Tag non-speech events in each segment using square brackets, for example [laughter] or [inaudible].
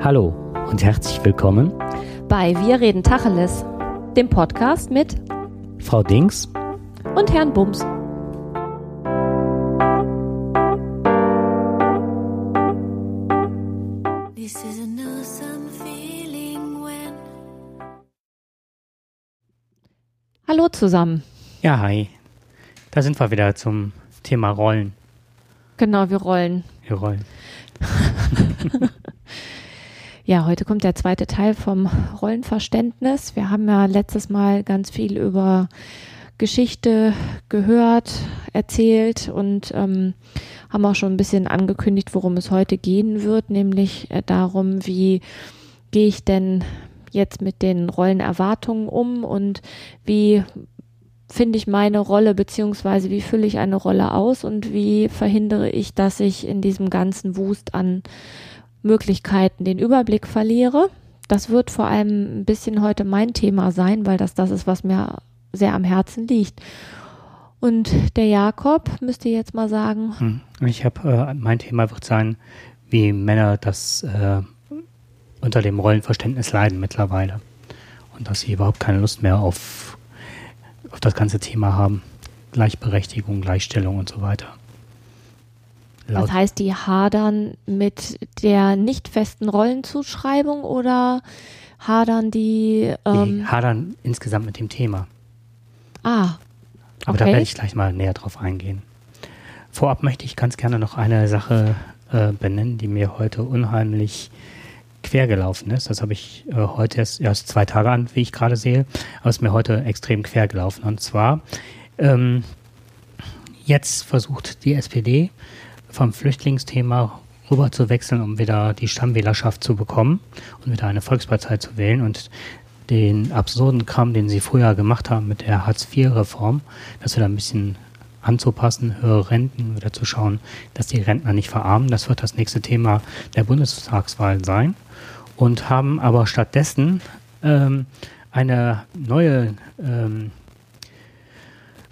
Hallo und herzlich willkommen bei Wir reden Tacheles, dem Podcast mit Frau Dings und Herrn Bums. Hallo zusammen. Ja, hi. Da sind wir wieder zum Thema Rollen. Genau, wir rollen. Wir rollen. [laughs] ja, heute kommt der zweite Teil vom Rollenverständnis. Wir haben ja letztes Mal ganz viel über Geschichte gehört, erzählt und ähm, haben auch schon ein bisschen angekündigt, worum es heute gehen wird, nämlich äh, darum, wie gehe ich denn jetzt mit den Rollenerwartungen um und wie finde ich meine Rolle beziehungsweise wie fülle ich eine Rolle aus und wie verhindere ich, dass ich in diesem ganzen Wust an Möglichkeiten den Überblick verliere. Das wird vor allem ein bisschen heute mein Thema sein, weil das das ist, was mir sehr am Herzen liegt. Und der Jakob müsste jetzt mal sagen. Hm. Ich habe, äh, mein Thema wird sein, wie Männer das äh, unter dem Rollenverständnis leiden mittlerweile. Und dass sie überhaupt keine Lust mehr auf auf das ganze Thema haben. Gleichberechtigung, Gleichstellung und so weiter. Laut das heißt, die hadern mit der nicht festen Rollenzuschreibung oder hadern die. Ähm die hadern insgesamt mit dem Thema. Ah. Okay. Aber da werde ich gleich mal näher drauf eingehen. Vorab möchte ich ganz gerne noch eine Sache äh, benennen, die mir heute unheimlich quer gelaufen ist. Das habe ich äh, heute erst, erst zwei Tage an, wie ich gerade sehe, aber es ist mir heute extrem quer gelaufen. Und zwar, ähm, jetzt versucht die SPD vom Flüchtlingsthema rüber zu wechseln, um wieder die Stammwählerschaft zu bekommen und wieder eine Volkspartei zu wählen und den absurden Kram, den sie früher gemacht haben mit der Hartz-IV-Reform, dass wir da ein bisschen anzupassen, höhere Renten, wieder zu schauen, dass die Rentner nicht verarmen. Das wird das nächste Thema der Bundestagswahl sein und haben aber stattdessen ähm, eine neue ähm,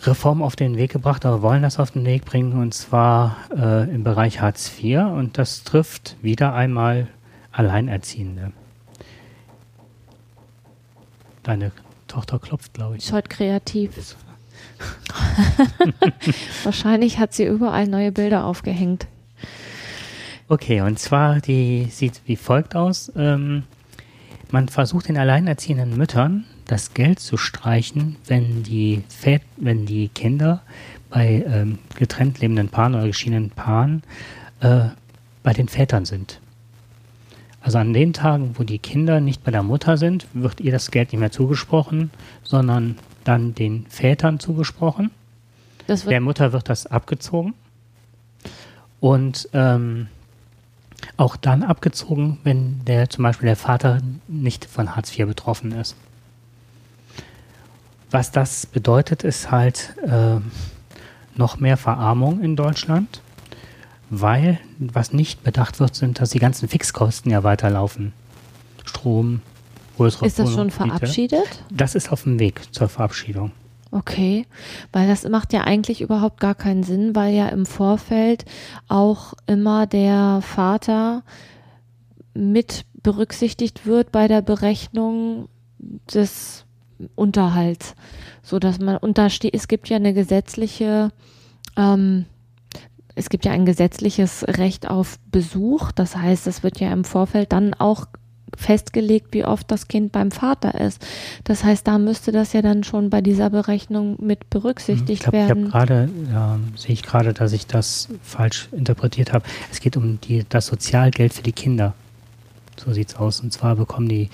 Reform auf den Weg gebracht, aber wollen das auf den Weg bringen und zwar äh, im Bereich Hartz IV und das trifft wieder einmal Alleinerziehende. Deine Tochter klopft, glaube ich. Ist heute kreativ. [laughs] Wahrscheinlich hat sie überall neue Bilder aufgehängt. Okay, und zwar, die sieht wie folgt aus. Ähm, man versucht den alleinerziehenden Müttern das Geld zu streichen, wenn die, Vät wenn die Kinder bei ähm, getrennt lebenden Paaren oder geschiedenen Paaren äh, bei den Vätern sind. Also an den Tagen, wo die Kinder nicht bei der Mutter sind, wird ihr das Geld nicht mehr zugesprochen, sondern dann den Vätern zugesprochen. der Mutter wird das abgezogen. Und ähm, auch dann abgezogen, wenn der zum Beispiel der Vater nicht von Hartz IV betroffen ist. Was das bedeutet, ist halt äh, noch mehr Verarmung in Deutschland, weil was nicht bedacht wird, sind, dass die ganzen Fixkosten ja weiterlaufen. Strom, größere Ist das schon verabschiedet? Das ist auf dem Weg zur Verabschiedung. Okay, weil das macht ja eigentlich überhaupt gar keinen Sinn, weil ja im Vorfeld auch immer der Vater mit berücksichtigt wird bei der Berechnung des Unterhalts, so dass man untersteht. Es gibt ja eine gesetzliche, ähm, es gibt ja ein gesetzliches Recht auf Besuch. Das heißt, es wird ja im Vorfeld dann auch festgelegt, wie oft das Kind beim Vater ist. Das heißt, da müsste das ja dann schon bei dieser Berechnung mit berücksichtigt ich glaub, werden. Ich habe gerade, ja, sehe ich gerade, dass ich das falsch interpretiert habe. Es geht um die, das Sozialgeld für die Kinder. So sieht es aus. Und zwar bekommen die,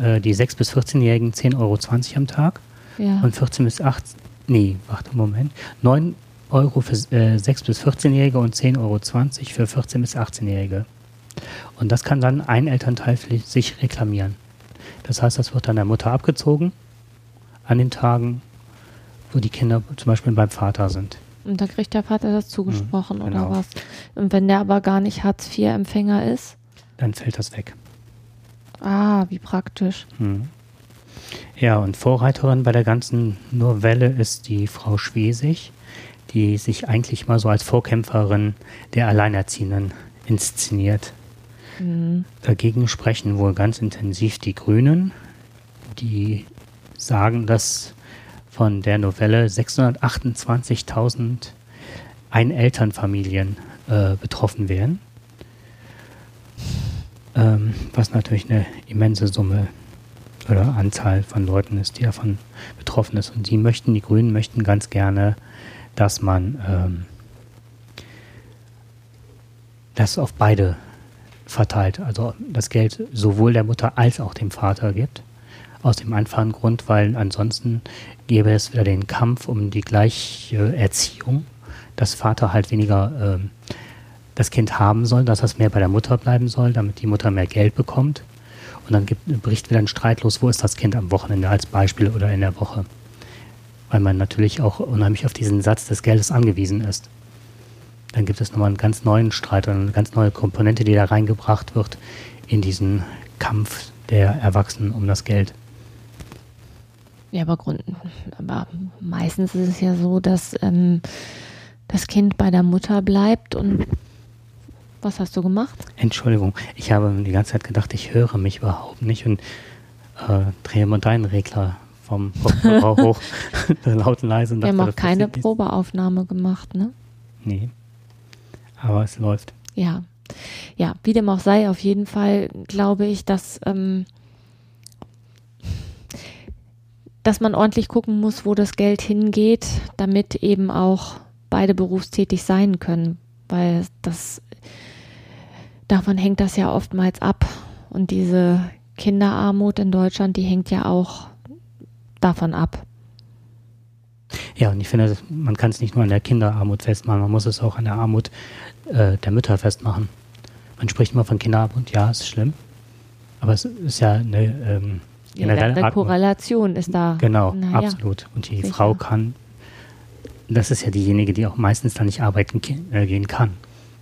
äh, die 6- bis 14-Jährigen 10,20 Euro am Tag. Ja. Und 14 bis 18, nee, warte, Moment. 9 Euro für äh, 6- bis 14-Jährige und 10,20 Euro für 14- bis 18-Jährige. Und das kann dann ein Elternteil sich reklamieren. Das heißt, das wird dann der Mutter abgezogen an den Tagen, wo die Kinder zum Beispiel beim Vater sind. Und da kriegt der Vater das zugesprochen mhm, genau. oder was? Und wenn der aber gar nicht Hartz-IV-Empfänger ist? Dann fällt das weg. Ah, wie praktisch. Mhm. Ja, und Vorreiterin bei der ganzen Novelle ist die Frau Schwesig, die sich eigentlich mal so als Vorkämpferin der Alleinerziehenden inszeniert. Mhm. Dagegen sprechen wohl ganz intensiv die Grünen, die sagen, dass von der Novelle 628.000 Einelternfamilien äh, betroffen wären. Ähm, was natürlich eine immense Summe oder Anzahl von Leuten ist, die davon betroffen ist. Und die möchten, die Grünen möchten ganz gerne, dass man ähm, das auf beide verteilt, also das Geld sowohl der Mutter als auch dem Vater gibt. Aus dem einfachen Grund, weil ansonsten gäbe es wieder den Kampf um die gleiche Erziehung, dass Vater halt weniger ähm, das Kind haben soll, dass das mehr bei der Mutter bleiben soll, damit die Mutter mehr Geld bekommt. Und dann gibt, bricht wieder ein Streit los, wo ist das Kind am Wochenende als Beispiel oder in der Woche. Weil man natürlich auch unheimlich auf diesen Satz des Geldes angewiesen ist dann gibt es nochmal einen ganz neuen Streit oder eine ganz neue Komponente, die da reingebracht wird in diesen Kampf der Erwachsenen um das Geld. Ja, aber, Grund, aber meistens ist es ja so, dass ähm, das Kind bei der Mutter bleibt und was hast du gemacht? Entschuldigung, ich habe die ganze Zeit gedacht, ich höre mich überhaupt nicht und äh, drehe mal deinen Regler vom Kopfhörer [laughs] hoch, [laughs] laut und leise. Wir haben auch keine Probeaufnahme gemacht, ne? Nee aber es läuft. Ja, ja, wie dem auch sei, auf jeden Fall glaube ich, dass, ähm, dass man ordentlich gucken muss, wo das Geld hingeht, damit eben auch beide berufstätig sein können, weil das davon hängt das ja oftmals ab und diese Kinderarmut in Deutschland, die hängt ja auch davon ab. Ja, und ich finde, man kann es nicht nur an der Kinderarmut festmachen, man muss es auch an der Armut äh, der Mütter festmachen. Man spricht immer von Kinderarmut, ja, ist schlimm, aber es ist ja eine ähm, generelle ja, Korrelation ist da. Genau, naja, absolut. Und die sicher. Frau kann, das ist ja diejenige, die auch meistens dann nicht arbeiten äh, gehen kann,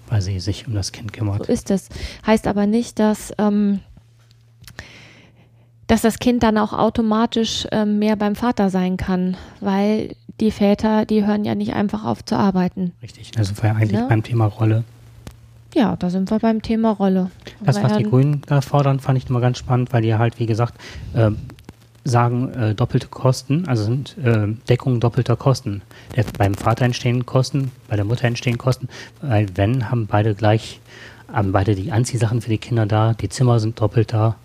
weil sie sich um das Kind kümmert. So ist es. Heißt aber nicht, dass ähm, dass das Kind dann auch automatisch ähm, mehr beim Vater sein kann, weil die Väter, die hören ja nicht einfach auf zu arbeiten. Richtig, also ja eigentlich ne? beim Thema Rolle. Ja, da sind wir beim Thema Rolle. Das, was die Grünen da fordern, fand ich immer ganz spannend, weil die halt, wie gesagt, äh, sagen äh, doppelte Kosten, also sind äh, Deckung doppelter Kosten. Der, beim Vater entstehen Kosten, bei der Mutter entstehen Kosten, weil wenn, haben beide gleich, haben beide die Anziehsachen für die Kinder da, die Zimmer sind doppelt da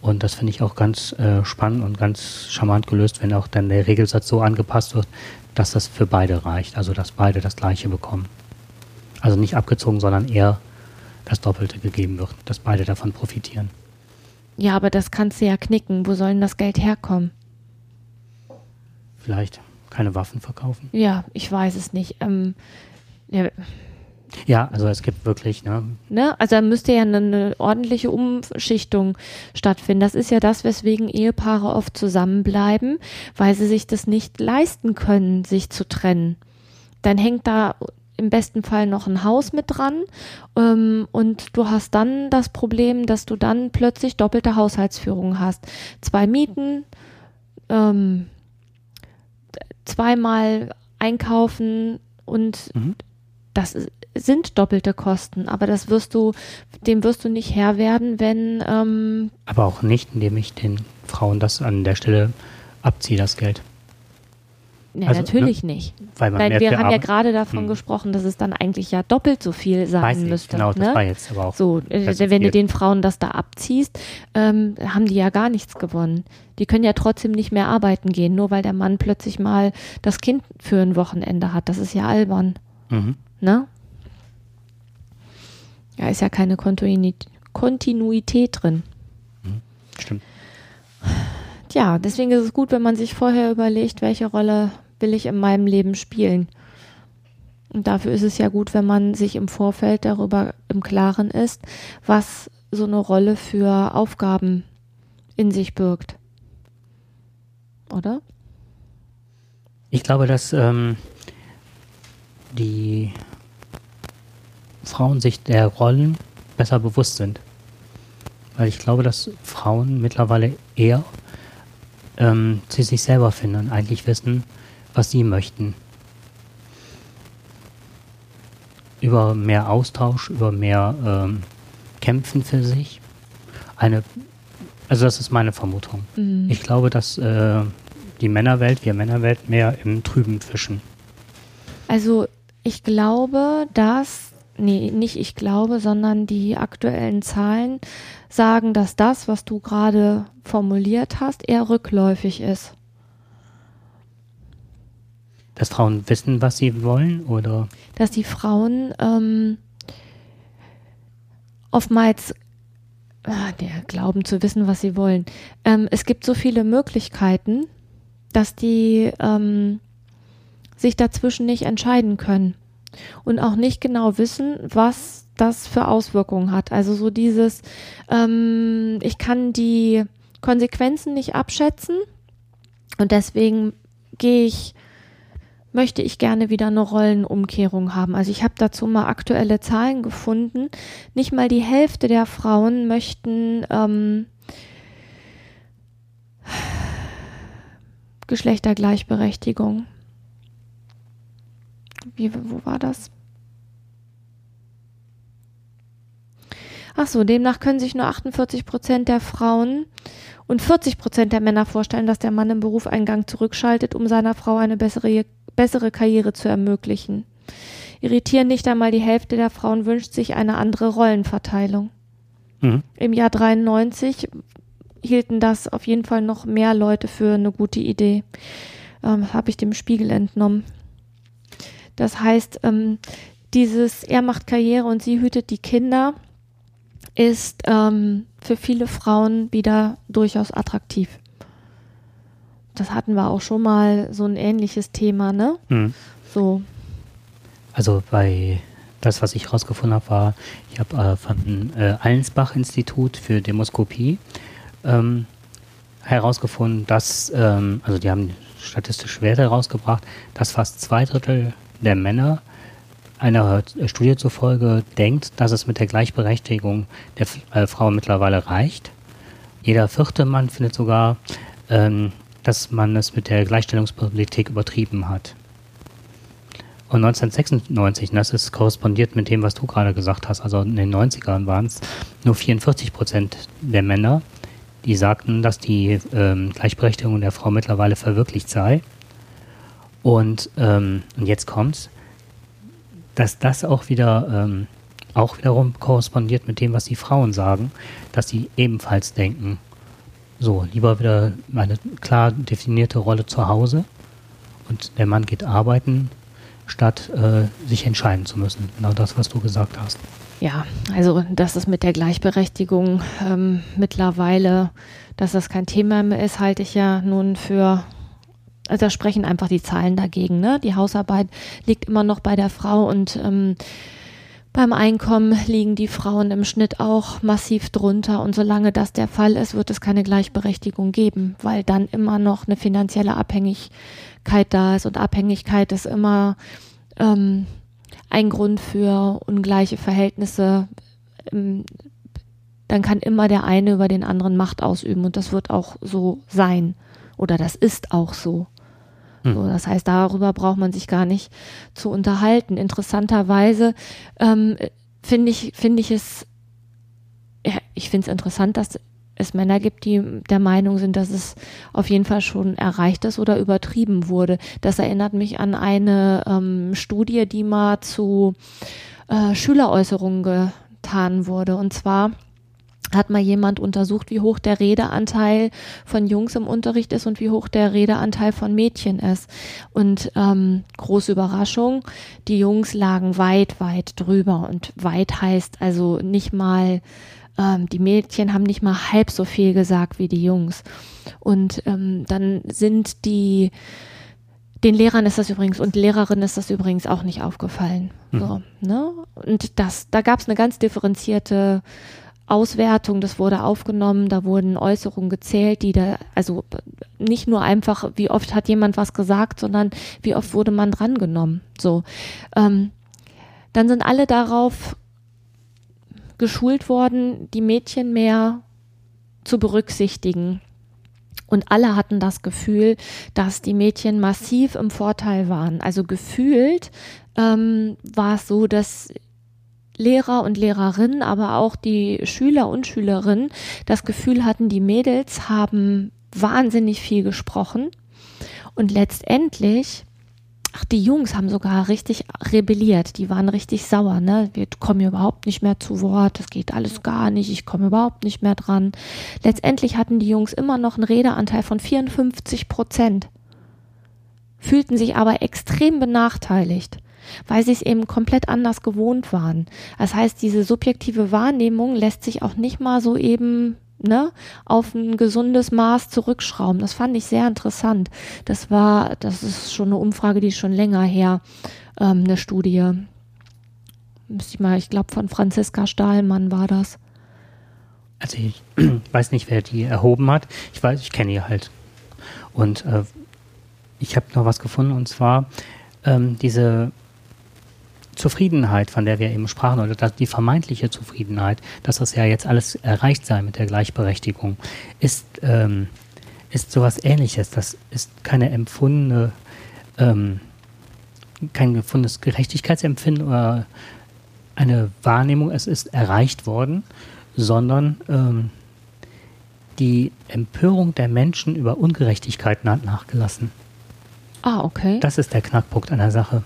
und das finde ich auch ganz äh, spannend und ganz charmant gelöst, wenn auch dann der Regelsatz so angepasst wird, dass das für beide reicht, also dass beide das Gleiche bekommen. Also nicht abgezogen, sondern eher das Doppelte gegeben wird, dass beide davon profitieren. Ja, aber das kannst du ja knicken. Wo soll denn das Geld herkommen? Vielleicht keine Waffen verkaufen. Ja, ich weiß es nicht. Ähm, ja, ja, also es gibt wirklich, ne? ne? Also da müsste ja eine, eine, ordentliche Umschichtung stattfinden. Das ist ja das, weswegen Ehepaare oft zusammenbleiben, weil sie sich das nicht leisten können, sich zu trennen. Dann hängt da im besten Fall noch ein Haus mit dran ähm, und du hast dann das Problem, dass du dann plötzlich doppelte Haushaltsführung hast. Zwei Mieten, ähm, zweimal einkaufen und mhm. das ist sind doppelte Kosten, aber das wirst du, dem wirst du nicht Herr werden, wenn. Ähm aber auch nicht, indem ich den Frauen das an der Stelle abziehe, das Geld. Ja, also, natürlich ne, nicht. Weil, weil wir haben Arbeit. ja gerade davon hm. gesprochen, dass es dann eigentlich ja doppelt so viel sein Weiß müsste. Genau, das ne? war jetzt aber auch. So, äh, wenn du den Frauen das da abziehst, ähm, haben die ja gar nichts gewonnen. Die können ja trotzdem nicht mehr arbeiten gehen, nur weil der Mann plötzlich mal das Kind für ein Wochenende hat. Das ist ja albern. Mhm. Ne? Ja, ist ja keine Kontinuität, Kontinuität drin. Mhm, stimmt. Tja, deswegen ist es gut, wenn man sich vorher überlegt, welche Rolle will ich in meinem Leben spielen. Und dafür ist es ja gut, wenn man sich im Vorfeld darüber im Klaren ist, was so eine Rolle für Aufgaben in sich birgt. Oder? Ich glaube, dass ähm, die Frauen sich der Rollen besser bewusst sind. Weil ich glaube, dass Frauen mittlerweile eher ähm, zu sich selber finden und eigentlich wissen, was sie möchten. Über mehr Austausch, über mehr ähm, kämpfen für sich. Eine, also das ist meine Vermutung. Mhm. Ich glaube, dass äh, die Männerwelt, wir Männerwelt mehr im Trüben fischen. Also ich glaube, dass, nee, nicht ich glaube, sondern die aktuellen Zahlen sagen, dass das, was du gerade formuliert hast, eher rückläufig ist. Dass Frauen wissen, was sie wollen, oder? Dass die Frauen ähm, oftmals ah, der glauben zu wissen, was sie wollen. Ähm, es gibt so viele Möglichkeiten, dass die ähm, sich dazwischen nicht entscheiden können und auch nicht genau wissen, was das für Auswirkungen hat. Also so dieses, ähm, ich kann die Konsequenzen nicht abschätzen und deswegen gehe ich möchte ich gerne wieder eine Rollenumkehrung haben. Also ich habe dazu mal aktuelle Zahlen gefunden. Nicht mal die Hälfte der Frauen möchten ähm, Geschlechtergleichberechtigung. Wie, wo war das? Ach so, demnach können sich nur 48 Prozent der Frauen und 40 Prozent der Männer vorstellen, dass der Mann im Beruf einen Gang zurückschaltet, um seiner Frau eine bessere, bessere Karriere zu ermöglichen. Irritieren nicht einmal die Hälfte der Frauen wünscht sich eine andere Rollenverteilung. Mhm. Im Jahr 93 hielten das auf jeden Fall noch mehr Leute für eine gute Idee. Ähm, Habe ich dem Spiegel entnommen. Das heißt, ähm, dieses er macht Karriere und sie hütet die Kinder ist ähm, für viele Frauen wieder durchaus attraktiv. Das hatten wir auch schon mal so ein ähnliches Thema, ne? Mhm. So. Also bei das, was ich rausgefunden habe, war, ich habe äh, vom äh, Allensbach-Institut für Demoskopie ähm, herausgefunden, dass, ähm, also die haben statistisch Werte herausgebracht, dass fast zwei Drittel der Männer einer Studie zufolge denkt, dass es mit der Gleichberechtigung der äh, Frau mittlerweile reicht. Jeder vierte Mann findet sogar, ähm, dass man es mit der Gleichstellungspolitik übertrieben hat. Und 1996, und das ist korrespondiert mit dem, was du gerade gesagt hast, also in den 90ern waren es nur 44 Prozent der Männer, die sagten, dass die ähm, Gleichberechtigung der Frau mittlerweile verwirklicht sei. Und, ähm, und jetzt kommt's, dass das auch wieder ähm, auch wiederum korrespondiert mit dem, was die Frauen sagen, dass sie ebenfalls denken, so, lieber wieder eine klar definierte Rolle zu Hause und der Mann geht arbeiten, statt äh, sich entscheiden zu müssen. Genau das, was du gesagt hast. Ja, also dass es mit der Gleichberechtigung ähm, mittlerweile, dass das kein Thema mehr ist, halte ich ja nun für, also da sprechen einfach die Zahlen dagegen. Ne? Die Hausarbeit liegt immer noch bei der Frau und ähm, beim Einkommen liegen die Frauen im Schnitt auch massiv drunter und solange das der Fall ist, wird es keine Gleichberechtigung geben, weil dann immer noch eine finanzielle Abhängigkeit da ist und Abhängigkeit ist immer ähm, ein Grund für ungleiche Verhältnisse. Ähm, dann kann immer der eine über den anderen Macht ausüben und das wird auch so sein oder das ist auch so. Hm. So, das heißt, darüber braucht man sich gar nicht zu unterhalten. Interessanterweise ähm, finde ich, finde ich es, ja, ich finde es interessant, dass es Männer gibt, die der Meinung sind, dass es auf jeden Fall schon erreicht ist oder übertrieben wurde. Das erinnert mich an eine ähm, Studie, die mal zu äh, Schüleräußerungen getan wurde. Und zwar hat mal jemand untersucht, wie hoch der Redeanteil von Jungs im Unterricht ist und wie hoch der Redeanteil von Mädchen ist. Und ähm, große Überraschung, die Jungs lagen weit, weit drüber. Und weit heißt also nicht mal ähm, die Mädchen haben nicht mal halb so viel gesagt wie die Jungs. Und ähm, dann sind die, den Lehrern ist das übrigens und Lehrerinnen ist das übrigens auch nicht aufgefallen. Mhm. So, ne? Und das, da gab es eine ganz differenzierte Auswertung, das wurde aufgenommen, da wurden Äußerungen gezählt, die da, also nicht nur einfach, wie oft hat jemand was gesagt, sondern wie oft wurde man drangenommen. So. Ähm, dann sind alle darauf geschult worden, die Mädchen mehr zu berücksichtigen. Und alle hatten das Gefühl, dass die Mädchen massiv im Vorteil waren. Also gefühlt ähm, war es so, dass Lehrer und Lehrerinnen, aber auch die Schüler und Schülerinnen das Gefühl hatten, die Mädels haben wahnsinnig viel gesprochen und letztendlich Ach, die Jungs haben sogar richtig rebelliert. Die waren richtig sauer, ne? Wir kommen überhaupt nicht mehr zu Wort. Das geht alles gar nicht. Ich komme überhaupt nicht mehr dran. Letztendlich hatten die Jungs immer noch einen Redeanteil von 54 Prozent. Fühlten sich aber extrem benachteiligt weil sie es eben komplett anders gewohnt waren. Das heißt, diese subjektive Wahrnehmung lässt sich auch nicht mal so eben ne, auf ein gesundes Maß zurückschrauben. Das fand ich sehr interessant. Das war, das ist schon eine Umfrage, die ist schon länger her, ähm, eine Studie. Müsste ich mal, ich glaube von Franziska Stahlmann war das. Also ich [clears throat] weiß nicht, wer die erhoben hat. Ich weiß, ich kenne die halt. Und äh, ich habe noch was gefunden und zwar ähm, diese Zufriedenheit, von der wir eben sprachen, oder die vermeintliche Zufriedenheit, dass das ja jetzt alles erreicht sei mit der Gleichberechtigung, ist, ähm, ist sowas ähnliches. Das ist keine empfundene, ähm, kein gefundenes Gerechtigkeitsempfinden oder eine Wahrnehmung, es ist erreicht worden, sondern ähm, die Empörung der Menschen über Ungerechtigkeiten hat nachgelassen. Ah, okay. Das ist der Knackpunkt einer Sache.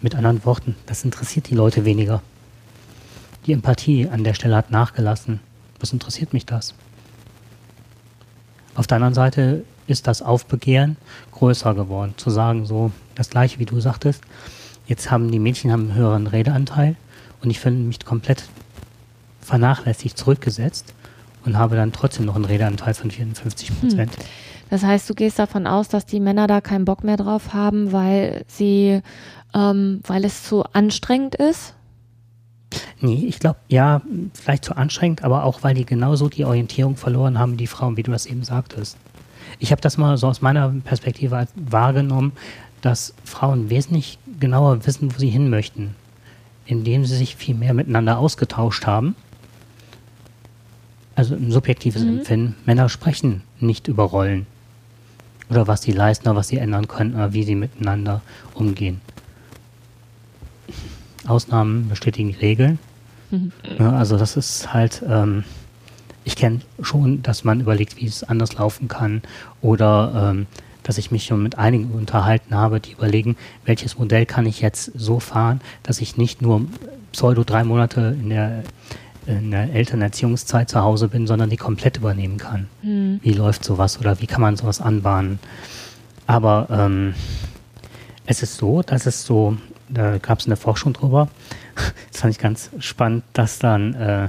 Mit anderen Worten, das interessiert die Leute weniger. Die Empathie an der Stelle hat nachgelassen. Was interessiert mich das? Auf der anderen Seite ist das Aufbegehren größer geworden. Zu sagen, so das gleiche wie du sagtest, jetzt haben die Mädchen einen höheren Redeanteil und ich finde mich komplett vernachlässigt zurückgesetzt und habe dann trotzdem noch einen Redeanteil von 54 Prozent. Hm. Das heißt, du gehst davon aus, dass die Männer da keinen Bock mehr drauf haben, weil sie ähm, weil es zu anstrengend ist? Nee, ich glaube, ja, vielleicht zu anstrengend, aber auch, weil die genauso die Orientierung verloren haben, die Frauen, wie du das eben sagtest. Ich habe das mal so aus meiner Perspektive wahrgenommen, dass Frauen wesentlich genauer wissen, wo sie hin möchten, indem sie sich viel mehr miteinander ausgetauscht haben. Also ein subjektives mhm. Empfinden. Männer sprechen nicht über Rollen oder was sie leisten oder was sie ändern können oder wie sie miteinander umgehen. Ausnahmen bestätigen die Regeln. Mhm. Ja, also das ist halt, ähm, ich kenne schon, dass man überlegt, wie es anders laufen kann oder ähm, dass ich mich schon mit einigen unterhalten habe, die überlegen, welches Modell kann ich jetzt so fahren, dass ich nicht nur pseudo drei Monate in der, in der Elternerziehungszeit zu Hause bin, sondern die komplett übernehmen kann. Mhm. Wie läuft sowas oder wie kann man sowas anbahnen? Aber ähm, es ist so, dass es so da gab es eine Forschung drüber. Das [laughs] fand ich ganz spannend, dass dann äh,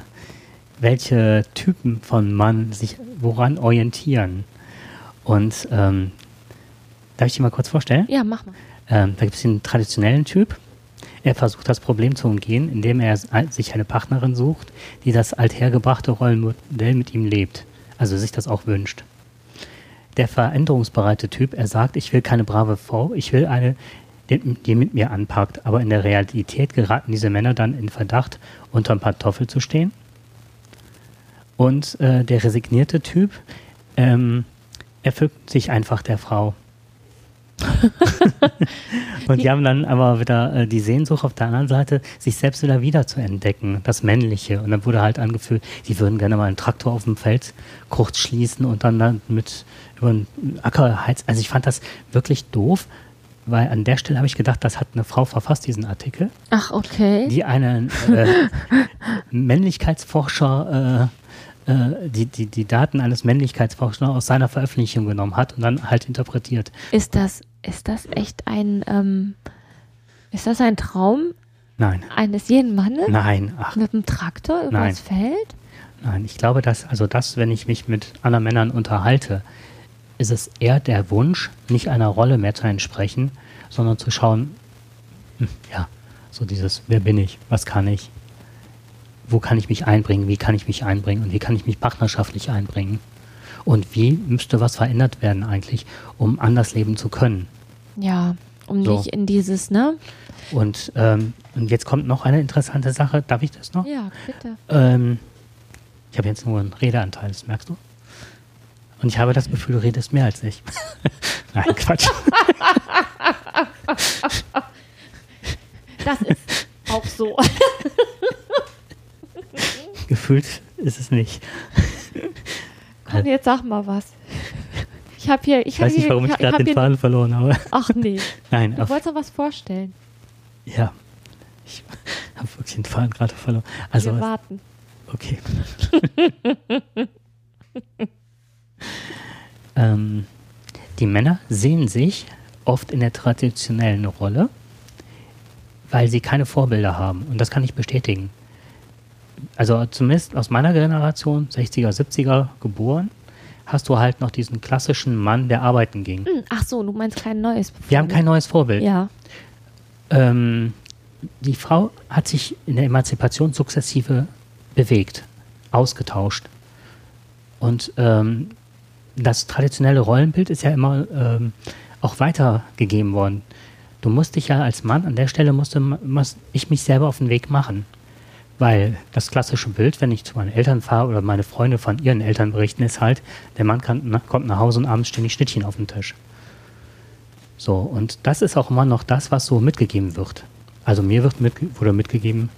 welche Typen von Mann sich woran orientieren. Und ähm, darf ich dir mal kurz vorstellen? Ja, mach mal. Ähm, da gibt es den traditionellen Typ. Er versucht das Problem zu umgehen, indem er sich eine Partnerin sucht, die das althergebrachte Rollenmodell mit ihm lebt. Also sich das auch wünscht. Der veränderungsbereite Typ, er sagt, ich will keine brave Frau, ich will eine, die mit mir anpackt. Aber in der Realität geraten diese Männer dann in Verdacht, unter ein Pantoffel zu stehen. Und äh, der resignierte Typ ähm, erfüllt sich einfach der Frau. [laughs] und die haben dann aber wieder äh, die Sehnsucht auf der anderen Seite, sich selbst wieder wieder zu entdecken, das Männliche. Und dann wurde halt angefühlt, die würden gerne mal einen Traktor auf dem Feld kurz schließen und dann, dann mit über den Acker heizen. Also ich fand das wirklich doof, weil an der Stelle habe ich gedacht, das hat eine Frau verfasst, diesen Artikel. Ach, okay. Die einen äh, [laughs] Männlichkeitsforscher, äh, äh, die, die, die Daten eines Männlichkeitsforschers aus seiner Veröffentlichung genommen hat und dann halt interpretiert. Ist das, ist das echt ein, ähm, ist das ein Traum? Nein. Eines jeden Mannes? Nein. Ach. Mit einem Traktor übers Feld? Nein, ich glaube, dass, also das, wenn ich mich mit anderen Männern unterhalte, ist es eher der Wunsch, nicht einer Rolle mehr zu entsprechen, sondern zu schauen, hm, ja, so dieses, wer bin ich, was kann ich, wo kann ich mich einbringen, wie kann ich mich einbringen und wie kann ich mich partnerschaftlich einbringen und wie müsste was verändert werden eigentlich, um anders leben zu können. Ja, um so. nicht in dieses, ne? Und, ähm, und jetzt kommt noch eine interessante Sache. Darf ich das noch? Ja, bitte. Ähm, ich habe jetzt nur einen Redeanteil, das merkst du? Und ich habe das Gefühl, du redest mehr als ich. [laughs] Nein, Quatsch. das ist auch so. gefühlt ist es nicht. Komm, jetzt sag mal was. Ich habe hier, ich, ich weiß nicht, warum ich, ich gerade den Faden verloren habe. Ach nee. Nein. Du wolltest noch was vorstellen. Ja. Ich habe wirklich den Faden gerade verloren. Also, Wir warten. Okay. [laughs] [laughs] ähm, die Männer sehen sich oft in der traditionellen Rolle, weil sie keine Vorbilder haben. Und das kann ich bestätigen. Also zumindest aus meiner Generation, 60er, 70er geboren, hast du halt noch diesen klassischen Mann, der arbeiten ging. Hm, ach so, du meinst kein neues Vorbild. Wir haben kein neues Vorbild. Ja. Ähm, die Frau hat sich in der Emanzipation sukzessive bewegt, ausgetauscht. Und ähm, das traditionelle Rollenbild ist ja immer ähm, auch weitergegeben worden. Du musst dich ja als Mann, an der Stelle musste muss ich mich selber auf den Weg machen. Weil das klassische Bild, wenn ich zu meinen Eltern fahre oder meine Freunde von ihren Eltern berichten, ist halt, der Mann kann, kommt nach Hause und abends stehen die Schnittchen auf dem Tisch. So, und das ist auch immer noch das, was so mitgegeben wird. Also mir wird mit, wurde mitgegeben,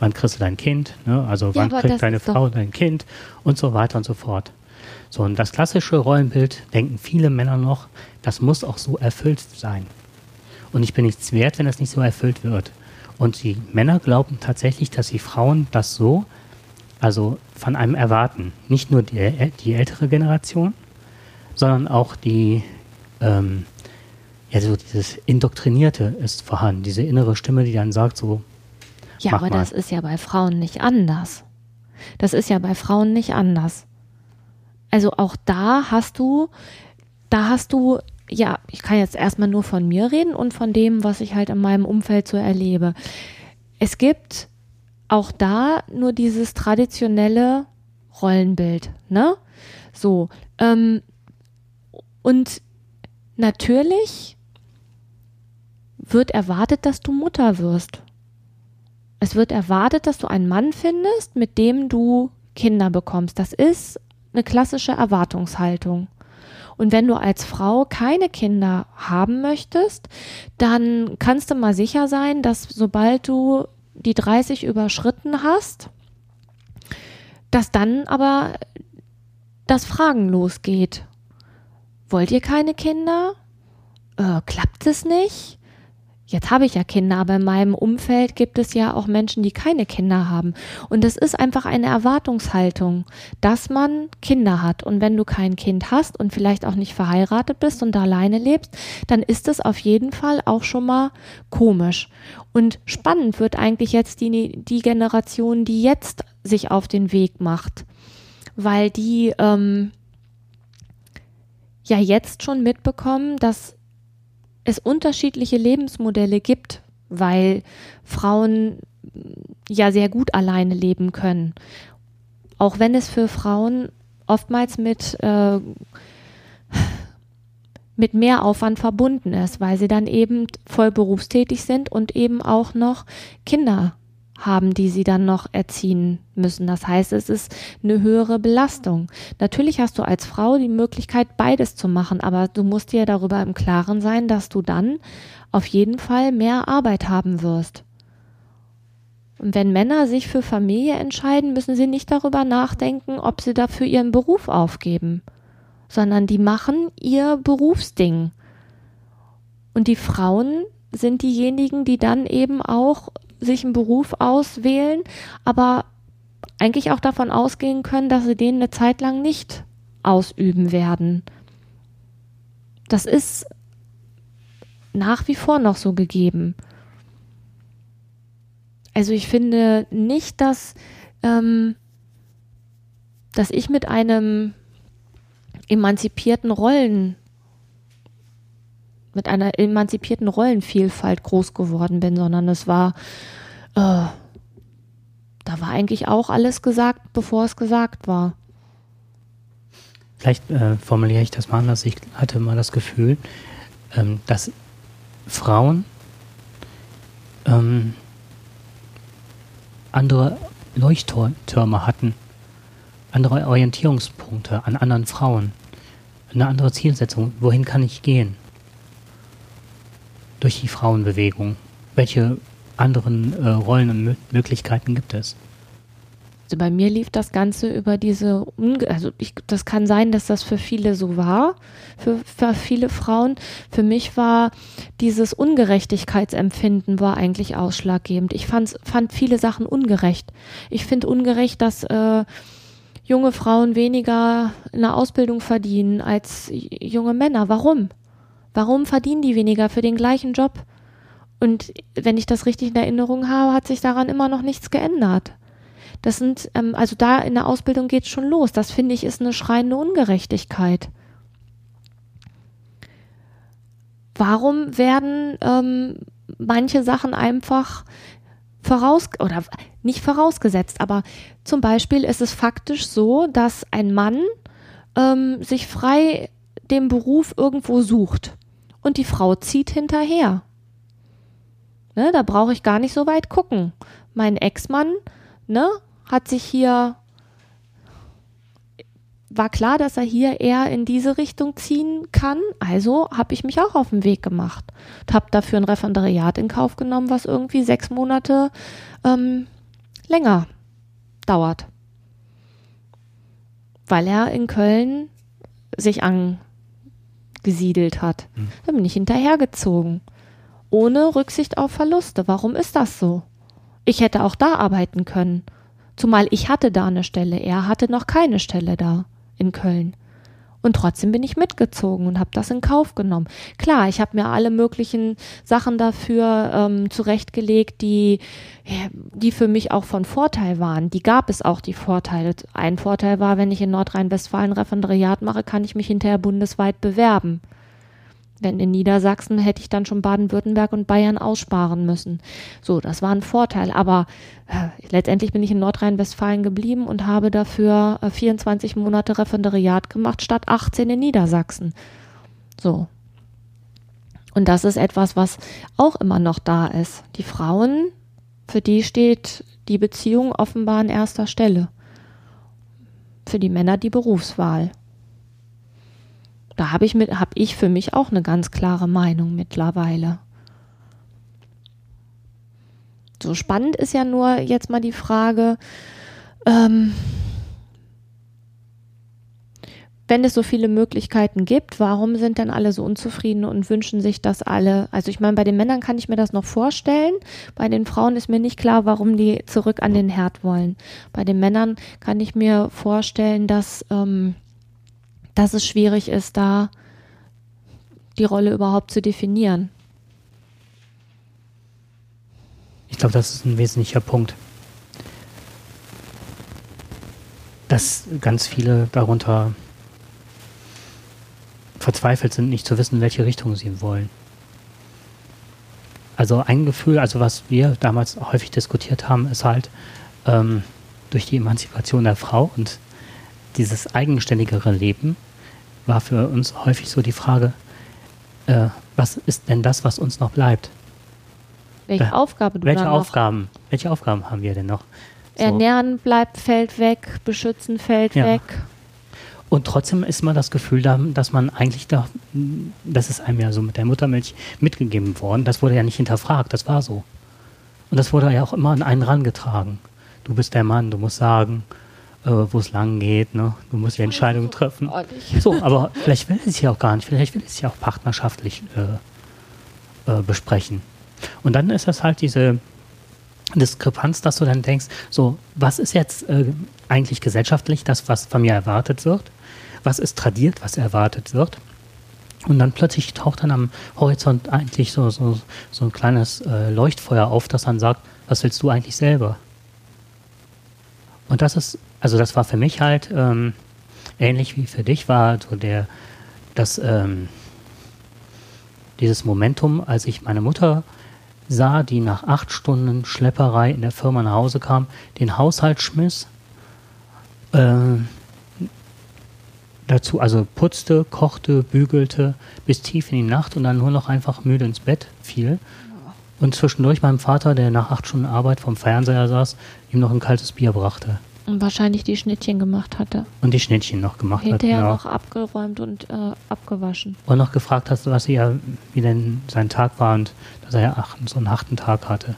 wann kriegst du dein Kind, ne? also ja, wann kriegt deine Frau dein Kind und so weiter und so fort. So, und das klassische Rollenbild denken viele Männer noch, das muss auch so erfüllt sein. Und ich bin nichts wert, wenn das nicht so erfüllt wird. Und die Männer glauben tatsächlich, dass die Frauen das so, also von einem erwarten. Nicht nur die, die ältere Generation, sondern auch die, ähm, ja, so dieses Indoktrinierte ist vorhanden. Diese innere Stimme, die dann sagt so. Ja, aber mal. das ist ja bei Frauen nicht anders. Das ist ja bei Frauen nicht anders. Also auch da hast du, da hast du ja, ich kann jetzt erstmal nur von mir reden und von dem, was ich halt in meinem Umfeld so erlebe. Es gibt auch da nur dieses traditionelle Rollenbild, ne? So, ähm, und natürlich wird erwartet, dass du Mutter wirst. Es wird erwartet, dass du einen Mann findest, mit dem du Kinder bekommst. Das ist eine klassische Erwartungshaltung. Und wenn du als Frau keine Kinder haben möchtest, dann kannst du mal sicher sein, dass sobald du die 30 überschritten hast, dass dann aber das Fragen losgeht. Wollt ihr keine Kinder? Äh, klappt es nicht? Jetzt habe ich ja Kinder, aber in meinem Umfeld gibt es ja auch Menschen, die keine Kinder haben. Und es ist einfach eine Erwartungshaltung, dass man Kinder hat. Und wenn du kein Kind hast und vielleicht auch nicht verheiratet bist und alleine lebst, dann ist es auf jeden Fall auch schon mal komisch. Und spannend wird eigentlich jetzt die, die Generation, die jetzt sich auf den Weg macht. Weil die ähm, ja jetzt schon mitbekommen, dass es unterschiedliche Lebensmodelle gibt, weil Frauen ja sehr gut alleine leben können. Auch wenn es für Frauen oftmals mit, äh, mit mehr Aufwand verbunden ist, weil sie dann eben voll berufstätig sind und eben auch noch Kinder haben, die sie dann noch erziehen müssen. Das heißt, es ist eine höhere Belastung. Natürlich hast du als Frau die Möglichkeit, beides zu machen, aber du musst dir darüber im Klaren sein, dass du dann auf jeden Fall mehr Arbeit haben wirst. Und wenn Männer sich für Familie entscheiden, müssen sie nicht darüber nachdenken, ob sie dafür ihren Beruf aufgeben, sondern die machen ihr Berufsding. Und die Frauen sind diejenigen, die dann eben auch sich einen Beruf auswählen, aber eigentlich auch davon ausgehen können, dass sie den eine Zeit lang nicht ausüben werden. Das ist nach wie vor noch so gegeben. Also ich finde nicht, dass, ähm, dass ich mit einem emanzipierten Rollen mit einer emanzipierten Rollenvielfalt groß geworden bin, sondern es war, äh, da war eigentlich auch alles gesagt, bevor es gesagt war. Vielleicht äh, formuliere ich das mal anders. Ich hatte mal das Gefühl, ähm, dass Frauen ähm, andere Leuchttürme hatten, andere Orientierungspunkte an anderen Frauen, eine andere Zielsetzung. Wohin kann ich gehen? Durch die Frauenbewegung? Welche anderen äh, Rollen und Mö Möglichkeiten gibt es? Also bei mir lief das Ganze über diese, Unge also ich, das kann sein, dass das für viele so war, für, für viele Frauen. Für mich war dieses Ungerechtigkeitsempfinden war eigentlich ausschlaggebend. Ich fand, viele Sachen ungerecht. Ich finde ungerecht, dass äh, junge Frauen weniger in der Ausbildung verdienen als junge Männer. Warum? Warum verdienen die weniger für den gleichen Job? Und wenn ich das richtig in Erinnerung habe, hat sich daran immer noch nichts geändert. Das sind, ähm, also da in der Ausbildung geht es schon los. Das finde ich ist eine schreiende Ungerechtigkeit. Warum werden ähm, manche Sachen einfach voraus oder nicht vorausgesetzt, aber zum Beispiel ist es faktisch so, dass ein Mann ähm, sich frei den Beruf irgendwo sucht und die Frau zieht hinterher. Ne, da brauche ich gar nicht so weit gucken. Mein Ex-Mann ne, hat sich hier, war klar, dass er hier eher in diese Richtung ziehen kann. Also habe ich mich auch auf den Weg gemacht und habe dafür ein Referendariat in Kauf genommen, was irgendwie sechs Monate ähm, länger dauert. Weil er in Köln sich angesiedelt hat. Mhm. Da bin ich hinterhergezogen. Ohne Rücksicht auf Verluste. Warum ist das so? Ich hätte auch da arbeiten können. Zumal ich hatte da eine Stelle, er hatte noch keine Stelle da in Köln. Und trotzdem bin ich mitgezogen und habe das in Kauf genommen. Klar, ich habe mir alle möglichen Sachen dafür ähm, zurechtgelegt, die, die für mich auch von Vorteil waren. Die gab es auch, die Vorteile. Ein Vorteil war, wenn ich in Nordrhein-Westfalen Referendariat mache, kann ich mich hinterher bundesweit bewerben. Denn in Niedersachsen hätte ich dann schon Baden-Württemberg und Bayern aussparen müssen. So, das war ein Vorteil. Aber äh, letztendlich bin ich in Nordrhein-Westfalen geblieben und habe dafür äh, 24 Monate Referendariat gemacht statt 18 in Niedersachsen. So. Und das ist etwas, was auch immer noch da ist. Die Frauen, für die steht die Beziehung offenbar an erster Stelle. Für die Männer die Berufswahl. Da habe ich, hab ich für mich auch eine ganz klare Meinung mittlerweile. So spannend ist ja nur jetzt mal die Frage, ähm, wenn es so viele Möglichkeiten gibt, warum sind denn alle so unzufrieden und wünschen sich das alle? Also ich meine, bei den Männern kann ich mir das noch vorstellen. Bei den Frauen ist mir nicht klar, warum die zurück an den Herd wollen. Bei den Männern kann ich mir vorstellen, dass ähm, dass es schwierig ist, da die Rolle überhaupt zu definieren. Ich glaube, das ist ein wesentlicher Punkt. Dass ganz viele darunter verzweifelt sind, nicht zu wissen, in welche Richtung sie wollen. Also ein Gefühl, also was wir damals häufig diskutiert haben, ist halt ähm, durch die Emanzipation der Frau und dieses eigenständigere Leben war für uns häufig so die Frage, äh, was ist denn das, was uns noch bleibt? Welche äh, Aufgabe du welche Aufgaben, noch? Welche Aufgaben haben wir denn noch? So. Ernähren bleibt, fällt weg, beschützen fällt ja. weg. Und trotzdem ist mal das Gefühl da, dass man eigentlich da, das ist einem ja so mit der Muttermilch mitgegeben worden, das wurde ja nicht hinterfragt, das war so. Und das wurde ja auch immer an einen rangetragen. Du bist der Mann, du musst sagen, äh, wo es lang geht. Ne? Du musst ja Entscheidungen treffen. So, aber vielleicht will es ja auch gar nicht. Vielleicht will es ja auch partnerschaftlich äh, äh, besprechen. Und dann ist das halt diese Diskrepanz, dass du dann denkst, so, was ist jetzt äh, eigentlich gesellschaftlich das, was von mir erwartet wird? Was ist tradiert, was erwartet wird? Und dann plötzlich taucht dann am Horizont eigentlich so, so, so ein kleines äh, Leuchtfeuer auf, das dann sagt, was willst du eigentlich selber? Und das ist also das war für mich halt ähm, ähnlich wie für dich war so der das ähm, dieses Momentum, als ich meine Mutter sah, die nach acht Stunden Schlepperei in der Firma nach Hause kam, den Haushalt schmiss, äh, dazu also putzte, kochte, bügelte bis tief in die Nacht und dann nur noch einfach müde ins Bett fiel. Und zwischendurch meinem Vater, der nach acht Stunden Arbeit vom Fernseher saß, ihm noch ein kaltes Bier brachte. Und wahrscheinlich die Schnittchen gemacht hatte. Und die Schnittchen noch gemacht hat. Hinterher noch abgeräumt und äh, abgewaschen. Und noch gefragt hast, was er, wie denn sein Tag war und dass er ja ach, so einen harten Tag hatte.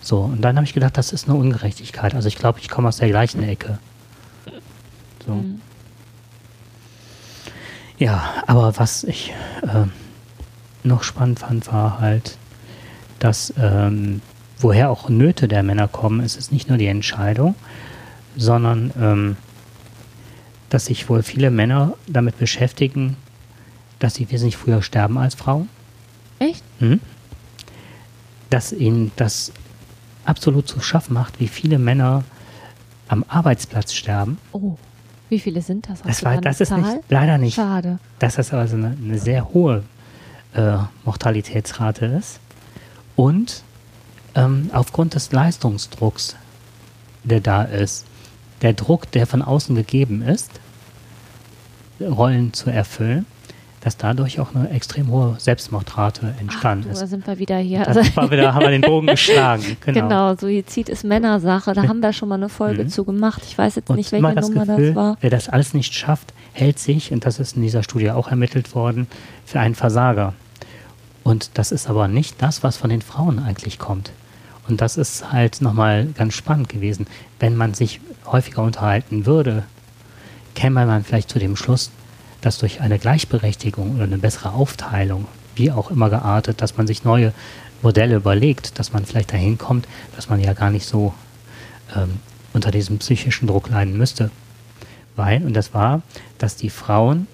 So, und dann habe ich gedacht, das ist eine Ungerechtigkeit. Also ich glaube, ich komme aus der gleichen Ecke. So. Mhm. Ja, aber was ich äh, noch spannend fand, war halt, dass ähm, woher auch Nöte der Männer kommen, ist es nicht nur die Entscheidung, sondern ähm, dass sich wohl viele Männer damit beschäftigen, dass sie wesentlich früher sterben als Frauen. Echt? Mhm. Dass ihnen das absolut zu schaffen macht, wie viele Männer am Arbeitsplatz sterben. Oh, wie viele sind das? das, war, das ist nicht, leider nicht. Schade. Dass das also eine, eine sehr hohe äh, Mortalitätsrate ist. Und ähm, aufgrund des Leistungsdrucks, der da ist, der Druck, der von außen gegeben ist, Rollen zu erfüllen, dass dadurch auch eine extrem hohe Selbstmordrate entstanden Ach, du, ist. Da sind wir wieder hier. Da also wir wieder, haben wir den Bogen [laughs] geschlagen. Genau. genau, Suizid ist Männersache. Da haben wir schon mal eine Folge mhm. zu gemacht. Ich weiß jetzt und nicht, welche das Nummer Gefühl, das war. Wer das alles nicht schafft, hält sich, und das ist in dieser Studie auch ermittelt worden, für einen Versager. Und das ist aber nicht das, was von den Frauen eigentlich kommt. Und das ist halt nochmal ganz spannend gewesen. Wenn man sich häufiger unterhalten würde, käme man vielleicht zu dem Schluss, dass durch eine Gleichberechtigung oder eine bessere Aufteilung, wie auch immer geartet, dass man sich neue Modelle überlegt, dass man vielleicht dahin kommt, dass man ja gar nicht so ähm, unter diesem psychischen Druck leiden müsste. Weil, und das war, dass die Frauen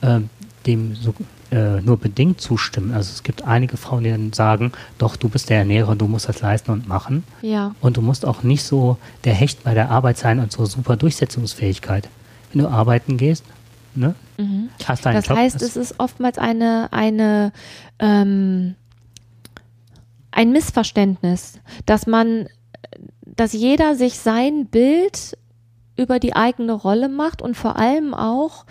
äh, dem so, äh, nur bedingt zustimmen. Also es gibt einige Frauen, die dann sagen, doch, du bist der Ernährer, du musst das leisten und machen. Ja. Und du musst auch nicht so der Hecht bei der Arbeit sein und so super Durchsetzungsfähigkeit. Wenn du arbeiten gehst, ne? Mhm. Hast deinen das Job, heißt, es ist oftmals eine, eine ähm, ein Missverständnis, dass man, dass jeder sich sein Bild über die eigene Rolle macht und vor allem auch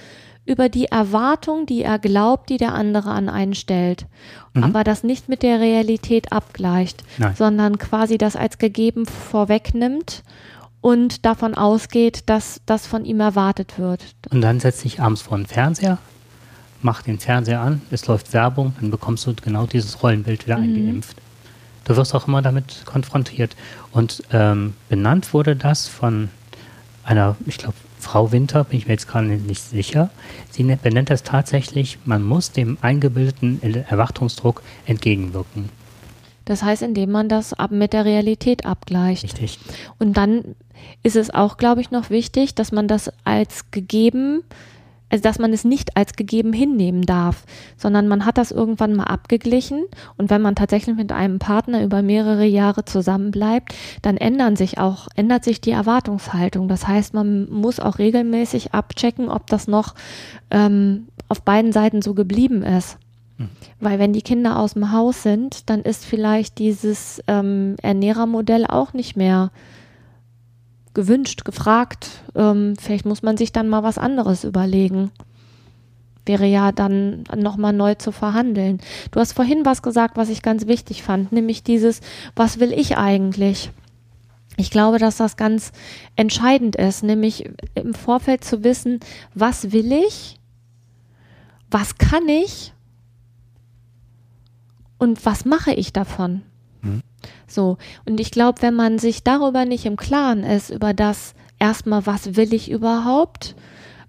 über die Erwartung, die er glaubt, die der andere an einen stellt. Mhm. Aber das nicht mit der Realität abgleicht, Nein. sondern quasi das als gegeben vorwegnimmt und davon ausgeht, dass das von ihm erwartet wird. Und dann setzt sich abends vor den Fernseher, macht den Fernseher an, es läuft Werbung, dann bekommst du genau dieses Rollenbild wieder mhm. eingeimpft. Du wirst auch immer damit konfrontiert. Und ähm, benannt wurde das von einer, ich glaube, Frau Winter, bin ich mir jetzt gerade nicht sicher, sie ne-, benennt das tatsächlich, man muss dem eingebildeten Erwartungsdruck entgegenwirken. Das heißt, indem man das ab mit der Realität abgleicht. Richtig. Und dann ist es auch, glaube ich, noch wichtig, dass man das als gegeben also dass man es nicht als gegeben hinnehmen darf, sondern man hat das irgendwann mal abgeglichen und wenn man tatsächlich mit einem Partner über mehrere Jahre zusammenbleibt, dann ändern sich auch, ändert sich die Erwartungshaltung. Das heißt, man muss auch regelmäßig abchecken, ob das noch ähm, auf beiden Seiten so geblieben ist. Hm. Weil wenn die Kinder aus dem Haus sind, dann ist vielleicht dieses ähm, Ernährermodell auch nicht mehr gewünscht, gefragt. Ähm, vielleicht muss man sich dann mal was anderes überlegen. Wäre ja dann nochmal neu zu verhandeln. Du hast vorhin was gesagt, was ich ganz wichtig fand, nämlich dieses, was will ich eigentlich? Ich glaube, dass das ganz entscheidend ist, nämlich im Vorfeld zu wissen, was will ich, was kann ich und was mache ich davon? Mhm. So, und ich glaube, wenn man sich darüber nicht im Klaren ist, über das erstmal, was will ich überhaupt,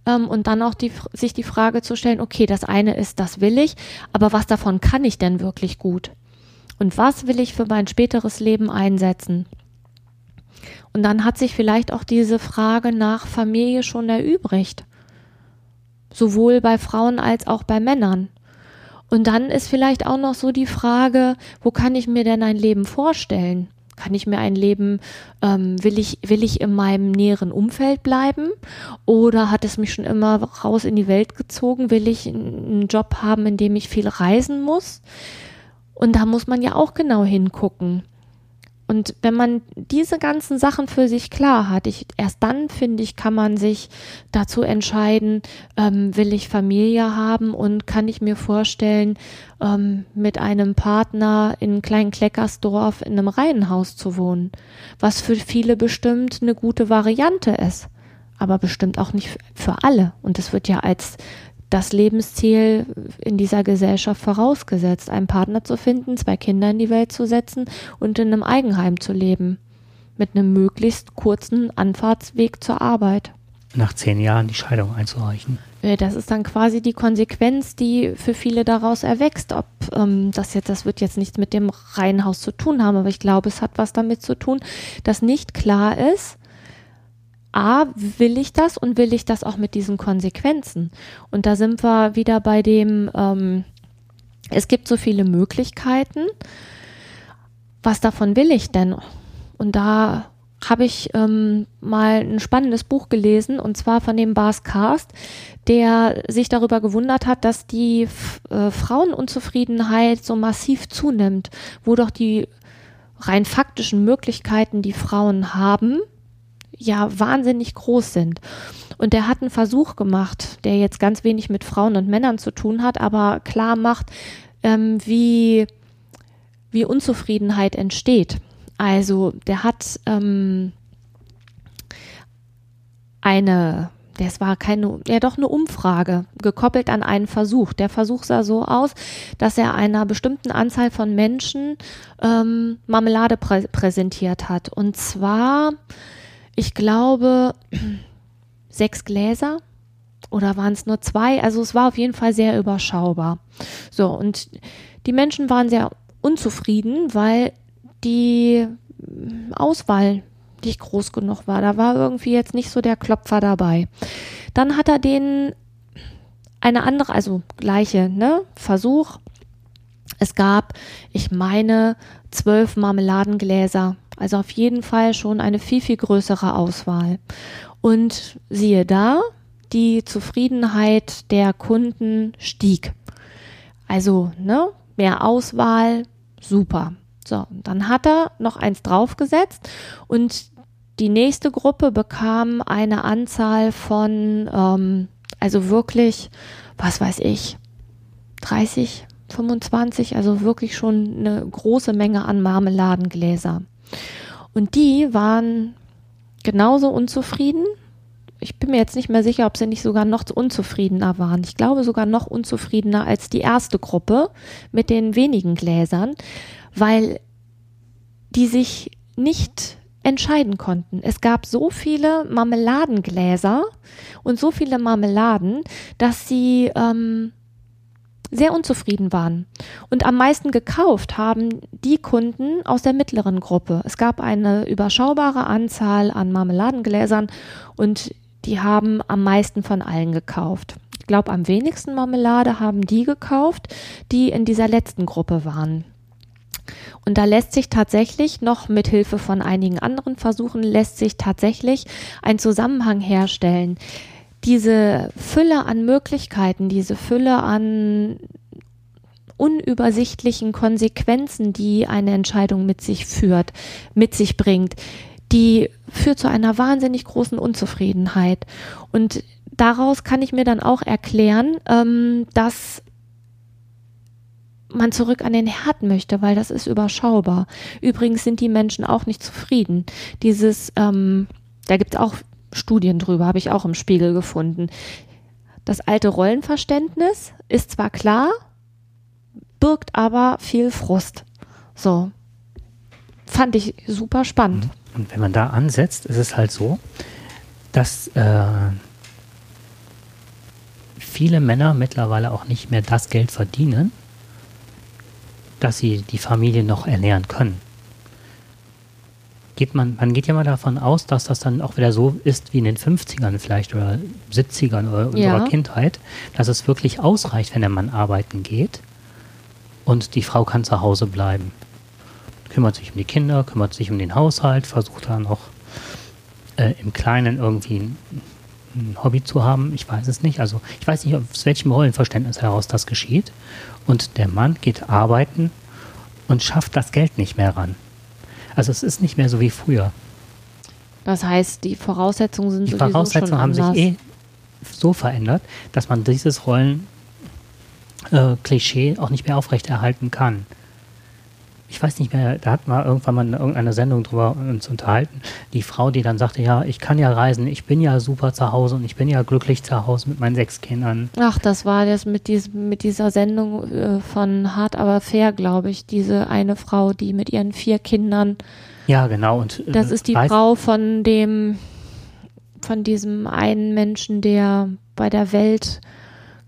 ähm, und dann auch die, sich die Frage zu stellen, okay, das eine ist, das will ich, aber was davon kann ich denn wirklich gut? Und was will ich für mein späteres Leben einsetzen? Und dann hat sich vielleicht auch diese Frage nach Familie schon erübrigt. Sowohl bei Frauen als auch bei Männern. Und dann ist vielleicht auch noch so die Frage, wo kann ich mir denn ein Leben vorstellen? Kann ich mir ein Leben, ähm, will, ich, will ich in meinem näheren Umfeld bleiben? Oder hat es mich schon immer raus in die Welt gezogen? Will ich einen Job haben, in dem ich viel reisen muss? Und da muss man ja auch genau hingucken. Und wenn man diese ganzen Sachen für sich klar hat, ich, erst dann finde ich, kann man sich dazu entscheiden, ähm, will ich Familie haben und kann ich mir vorstellen, ähm, mit einem Partner in kleinen Kleckersdorf in einem Reihenhaus zu wohnen, was für viele bestimmt eine gute Variante ist, aber bestimmt auch nicht für alle. Und es wird ja als das Lebensziel in dieser Gesellschaft vorausgesetzt, einen Partner zu finden, zwei Kinder in die Welt zu setzen und in einem Eigenheim zu leben. Mit einem möglichst kurzen Anfahrtsweg zur Arbeit. Nach zehn Jahren die Scheidung einzureichen. Äh, das ist dann quasi die Konsequenz, die für viele daraus erwächst. Ob ähm, das jetzt, das wird jetzt nichts mit dem Reihenhaus zu tun haben, aber ich glaube, es hat was damit zu tun, dass nicht klar ist, A, will ich das und will ich das auch mit diesen Konsequenzen? Und da sind wir wieder bei dem, ähm, es gibt so viele Möglichkeiten. Was davon will ich denn? Und da habe ich ähm, mal ein spannendes Buch gelesen und zwar von dem Bas Karst, der sich darüber gewundert hat, dass die äh, Frauenunzufriedenheit so massiv zunimmt, wo doch die rein faktischen Möglichkeiten, die Frauen haben, ja wahnsinnig groß sind. Und der hat einen Versuch gemacht, der jetzt ganz wenig mit Frauen und Männern zu tun hat, aber klar macht, ähm, wie, wie Unzufriedenheit entsteht. Also der hat ähm, eine, das war keine, ja doch eine Umfrage, gekoppelt an einen Versuch. Der Versuch sah so aus, dass er einer bestimmten Anzahl von Menschen ähm, Marmelade prä präsentiert hat. Und zwar, ich glaube, sechs Gläser oder waren es nur zwei? Also es war auf jeden Fall sehr überschaubar. So, und die Menschen waren sehr unzufrieden, weil die Auswahl nicht groß genug war. Da war irgendwie jetzt nicht so der Klopfer dabei. Dann hat er den eine andere, also gleiche, ne, Versuch. Es gab, ich meine, zwölf Marmeladengläser. Also auf jeden Fall schon eine viel, viel größere Auswahl. Und siehe da, die Zufriedenheit der Kunden stieg. Also, ne, mehr Auswahl, super. So, dann hat er noch eins draufgesetzt und die nächste Gruppe bekam eine Anzahl von, ähm, also wirklich, was weiß ich, 30, 25, also wirklich schon eine große Menge an Marmeladengläser. Und die waren genauso unzufrieden. Ich bin mir jetzt nicht mehr sicher, ob sie nicht sogar noch unzufriedener waren. Ich glaube sogar noch unzufriedener als die erste Gruppe mit den wenigen Gläsern, weil die sich nicht entscheiden konnten. Es gab so viele Marmeladengläser und so viele Marmeladen, dass sie ähm, sehr unzufrieden waren. Und am meisten gekauft haben die Kunden aus der mittleren Gruppe. Es gab eine überschaubare Anzahl an Marmeladengläsern und die haben am meisten von allen gekauft. Ich glaube, am wenigsten Marmelade haben die gekauft, die in dieser letzten Gruppe waren. Und da lässt sich tatsächlich noch mit Hilfe von einigen anderen Versuchen lässt sich tatsächlich ein Zusammenhang herstellen. Diese Fülle an Möglichkeiten, diese Fülle an unübersichtlichen Konsequenzen, die eine Entscheidung mit sich führt, mit sich bringt, die führt zu einer wahnsinnig großen Unzufriedenheit. Und daraus kann ich mir dann auch erklären, ähm, dass man zurück an den Herd möchte, weil das ist überschaubar. Übrigens sind die Menschen auch nicht zufrieden. Dieses, ähm, da gibt es auch Studien drüber, habe ich auch im Spiegel gefunden. Das alte Rollenverständnis ist zwar klar, birgt aber viel Frust. So. Fand ich super spannend. Mhm. Und wenn man da ansetzt, ist es halt so, dass äh, viele Männer mittlerweile auch nicht mehr das Geld verdienen, dass sie die Familie noch ernähren können. Geht man, man geht ja mal davon aus, dass das dann auch wieder so ist wie in den 50ern vielleicht oder 70ern oder ja. unserer Kindheit, dass es wirklich ausreicht, wenn der Mann arbeiten geht und die Frau kann zu Hause bleiben. Kümmert sich um die Kinder, kümmert sich um den Haushalt, versucht dann noch äh, im Kleinen irgendwie ein, ein Hobby zu haben. Ich weiß es nicht. Also ich weiß nicht, aus welchem Rollenverständnis heraus das geschieht und der Mann geht arbeiten und schafft das Geld nicht mehr ran. Also es ist nicht mehr so wie früher. Das heißt, die Voraussetzungen sind die Voraussetzungen haben anders. sich eh so verändert, dass man dieses Rollen-Klischee äh, auch nicht mehr aufrechterhalten kann. Ich weiß nicht mehr, da hat mal irgendwann mal in irgendeiner Sendung drüber uns unterhalten, die Frau, die dann sagte, ja, ich kann ja reisen, ich bin ja super zu Hause und ich bin ja glücklich zu Hause mit meinen sechs Kindern. Ach, das war das mit, dies, mit dieser Sendung äh, von Hart aber fair, glaube ich, diese eine Frau, die mit ihren vier Kindern. Ja, genau. Und, äh, das ist die Frau von dem, von diesem einen Menschen, der bei der Welt,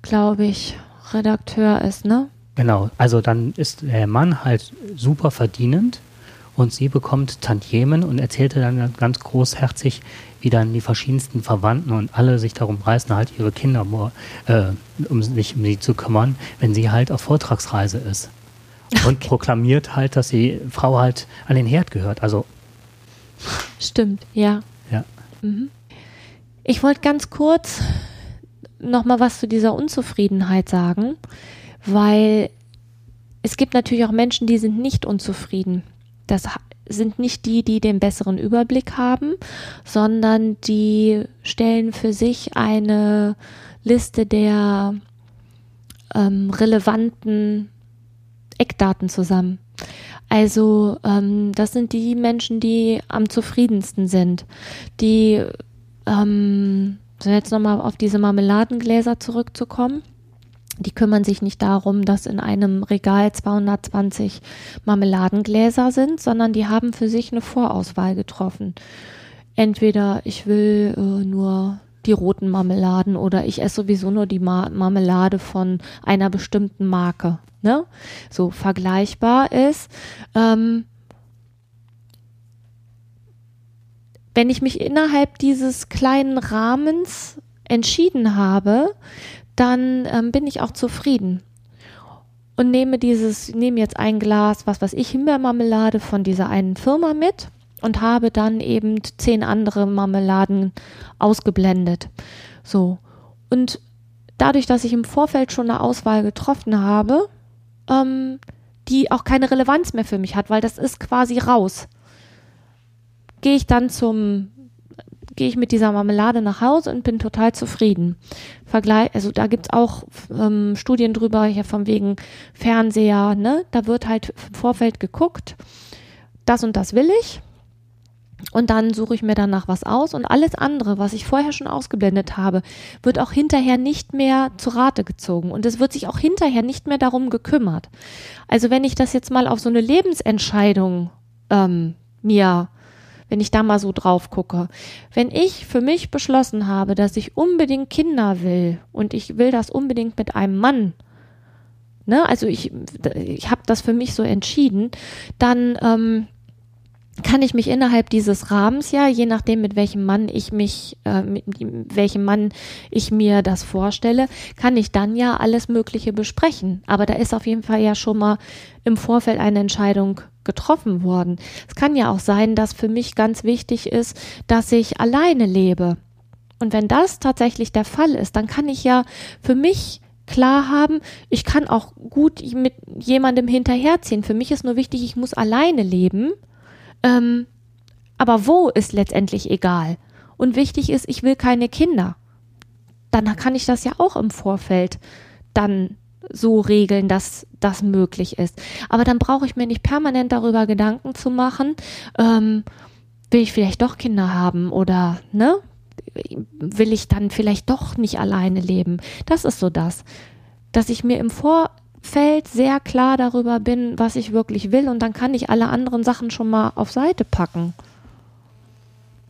glaube ich, Redakteur ist, ne? Genau, also dann ist der Mann halt super verdienend und sie bekommt Tantiemen und erzählte dann ganz großherzig, wie dann die verschiedensten Verwandten und alle sich darum reißen, halt ihre Kinder, äh, um sich um sie zu kümmern, wenn sie halt auf Vortragsreise ist. [laughs] Und okay. proklamiert halt, dass die Frau halt an den Herd gehört. Also. Stimmt, ja. Ja. Mhm. Ich wollte ganz kurz nochmal was zu dieser Unzufriedenheit sagen weil es gibt natürlich auch Menschen, die sind nicht unzufrieden. Das sind nicht die, die den besseren Überblick haben, sondern die stellen für sich eine Liste der ähm, relevanten Eckdaten zusammen. Also ähm, das sind die Menschen, die am zufriedensten sind, die ähm, jetzt nochmal auf diese Marmeladengläser zurückzukommen die kümmern sich nicht darum, dass in einem Regal 220 Marmeladengläser sind, sondern die haben für sich eine Vorauswahl getroffen. Entweder ich will äh, nur die roten Marmeladen oder ich esse sowieso nur die Mar Marmelade von einer bestimmten Marke. Ne? So vergleichbar ist. Ähm, wenn ich mich innerhalb dieses kleinen Rahmens entschieden habe, dann ähm, bin ich auch zufrieden und nehme dieses, nehme jetzt ein Glas, was weiß ich, Himbeermarmelade von dieser einen Firma mit und habe dann eben zehn andere Marmeladen ausgeblendet. So. Und dadurch, dass ich im Vorfeld schon eine Auswahl getroffen habe, ähm, die auch keine Relevanz mehr für mich hat, weil das ist quasi raus, gehe ich dann zum gehe ich mit dieser Marmelade nach Hause und bin total zufrieden. Vergleich, also da gibt's auch ähm, Studien drüber, hier von wegen Fernseher, ne? Da wird halt im Vorfeld geguckt, das und das will ich. Und dann suche ich mir danach was aus und alles andere, was ich vorher schon ausgeblendet habe, wird auch hinterher nicht mehr zu Rate gezogen und es wird sich auch hinterher nicht mehr darum gekümmert. Also wenn ich das jetzt mal auf so eine Lebensentscheidung ähm, mir wenn ich da mal so drauf gucke. Wenn ich für mich beschlossen habe, dass ich unbedingt Kinder will und ich will das unbedingt mit einem Mann, ne, also ich, ich habe das für mich so entschieden, dann ähm, kann ich mich innerhalb dieses Rahmens ja, je nachdem mit welchem Mann ich mich, äh, mit welchem Mann ich mir das vorstelle, kann ich dann ja alles Mögliche besprechen. Aber da ist auf jeden Fall ja schon mal im Vorfeld eine Entscheidung getroffen worden. Es kann ja auch sein, dass für mich ganz wichtig ist, dass ich alleine lebe. Und wenn das tatsächlich der Fall ist, dann kann ich ja für mich klar haben, ich kann auch gut mit jemandem hinterherziehen. Für mich ist nur wichtig, ich muss alleine leben. Ähm, aber wo ist letztendlich egal. Und wichtig ist, ich will keine Kinder. Dann kann ich das ja auch im Vorfeld dann so regeln, dass das möglich ist. Aber dann brauche ich mir nicht permanent darüber Gedanken zu machen, ähm, will ich vielleicht doch Kinder haben oder ne? Will ich dann vielleicht doch nicht alleine leben? Das ist so das, dass ich mir im Vorfeld sehr klar darüber bin, was ich wirklich will und dann kann ich alle anderen Sachen schon mal auf Seite packen.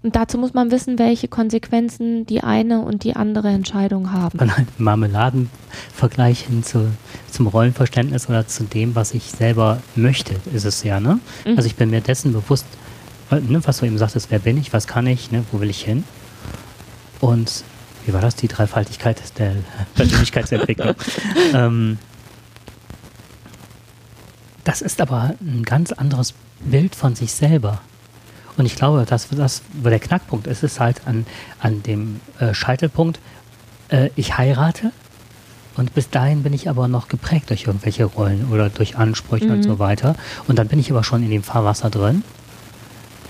Und dazu muss man wissen, welche Konsequenzen die eine und die andere Entscheidung haben. Marmeladenvergleich hin zu, zum Rollenverständnis oder zu dem, was ich selber möchte, ist es ja, ne? Mhm. Also ich bin mir dessen bewusst, ne, was du eben sagtest, wer bin ich, was kann ich, ne, wo will ich hin? Und wie war das, die Dreifaltigkeit der [laughs] Persönlichkeitsentwicklung? ähm, das ist aber ein ganz anderes Bild von sich selber. Und ich glaube, dass das, wo der Knackpunkt ist, ist halt an, an dem äh, Scheitelpunkt, äh, ich heirate und bis dahin bin ich aber noch geprägt durch irgendwelche Rollen oder durch Ansprüche mhm. und so weiter. Und dann bin ich aber schon in dem Fahrwasser drin.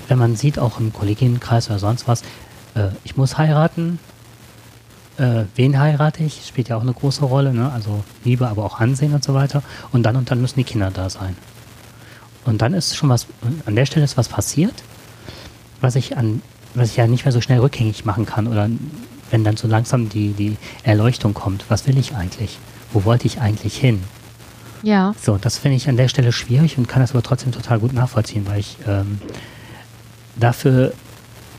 Wenn man sieht, auch im Kolleginnenkreis oder sonst was, äh, ich muss heiraten. Äh, wen heirate ich? Spielt ja auch eine große Rolle, ne? Also Liebe, aber auch Ansehen und so weiter. Und dann und dann müssen die Kinder da sein. Und dann ist schon was, an der Stelle ist was passiert, was ich an, was ich ja nicht mehr so schnell rückgängig machen kann oder wenn dann so langsam die, die Erleuchtung kommt, was will ich eigentlich? Wo wollte ich eigentlich hin? Ja. So, das finde ich an der Stelle schwierig und kann das aber trotzdem total gut nachvollziehen, weil ich ähm, dafür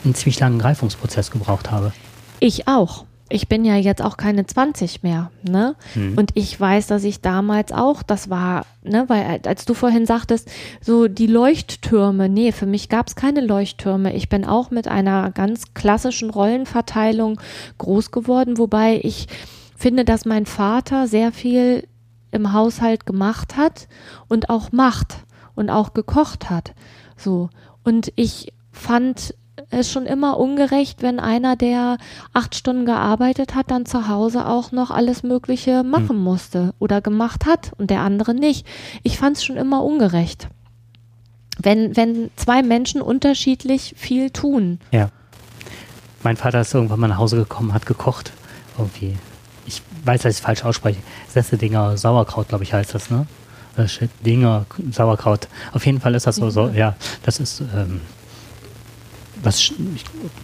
einen ziemlich langen Reifungsprozess gebraucht habe. Ich auch. Ich bin ja jetzt auch keine 20 mehr, ne? Hm. Und ich weiß, dass ich damals auch, das war, ne, weil als du vorhin sagtest, so die Leuchttürme, nee, für mich gab es keine Leuchttürme. Ich bin auch mit einer ganz klassischen Rollenverteilung groß geworden, wobei ich finde, dass mein Vater sehr viel im Haushalt gemacht hat und auch macht und auch gekocht hat. So. Und ich fand es schon immer ungerecht, wenn einer, der acht Stunden gearbeitet hat, dann zu Hause auch noch alles Mögliche machen musste oder gemacht hat und der andere nicht. Ich fand es schon immer ungerecht. Wenn, wenn zwei Menschen unterschiedlich viel tun. Ja. Mein Vater ist irgendwann mal nach Hause gekommen, hat gekocht. Irgendwie. Ich weiß, dass ich es falsch ausspreche. Sessedinger Sauerkraut, glaube ich, heißt das, ne? Äh, shit, Dinger Sauerkraut. Auf jeden Fall ist das so, so ja, das ist, ähm, was, ich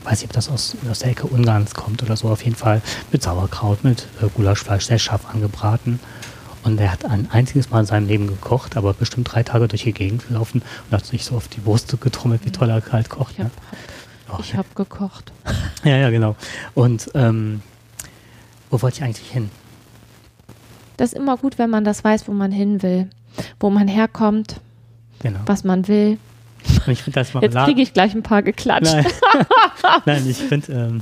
weiß nicht, ob das aus, aus der Ecke Ungarns kommt oder so, auf jeden Fall mit Sauerkraut, mit äh, Gulaschfleisch, sehr scharf angebraten. Und er hat ein einziges Mal in seinem Leben gekocht, aber bestimmt drei Tage durch die Gegend gelaufen und hat sich so auf die Brust getrommelt, wie toll er kalt kocht. Ich Ne? habe Oh, ich hab gekocht. [laughs] ja, ja, genau. Und ähm, wo wollte ich eigentlich hin? Das ist immer gut, wenn man das weiß, wo man hin will, wo man herkommt, Genau. was man will. [laughs] Ich finde das Jetzt kriege ich gleich ein paar geklatscht. Nein. [laughs] Nein, ich finde ähm,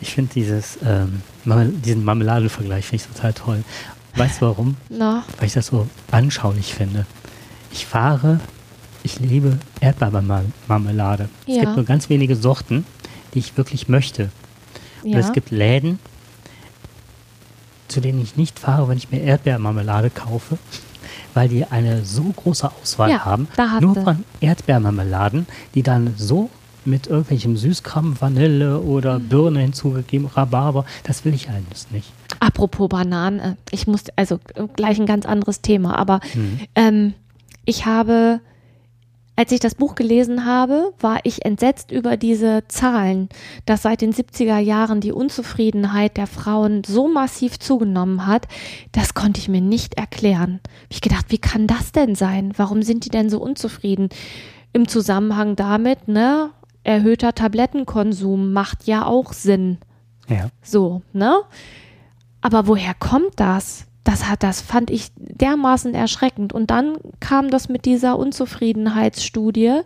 ich find dieses, ähm, diesen Marmeladenvergleich finde ich total toll. Weißt du warum? Na, Weil ich das so anschaulich finde. Ich fahre, ich liebe Erdbeermarmelade. Es Ja. gibt nur ganz wenige Sorten, die ich wirklich möchte. Und ja. es gibt Läden, zu denen ich nicht fahre, wenn ich mir Erdbeermarmelade kaufe, weil die eine so große Auswahl Ja, haben, nur von Erdbeermarmeladen, die dann so mit irgendwelchem Süßkram, Vanille oder Mhm. Birne hinzugegeben, Rhabarber, das will ich alles nicht. Apropos Bananen, äh, ich muss, also äh, gleich ein ganz anderes Thema, aber Mhm. ähm, ich habe, als ich das Buch gelesen habe, war ich entsetzt über diese Zahlen, dass seit den 70er Jahren die Unzufriedenheit der Frauen so massiv zugenommen hat. Das konnte ich mir nicht erklären. Ich gedacht, wie kann das denn sein? Warum sind die denn so unzufrieden? Im Zusammenhang damit, ne? Erhöhter Tablettenkonsum macht ja auch Sinn. Ja. So, ne? Aber woher kommt das? Das hat, das fand ich dermaßen erschreckend. Und dann kam das mit dieser Unzufriedenheitsstudie.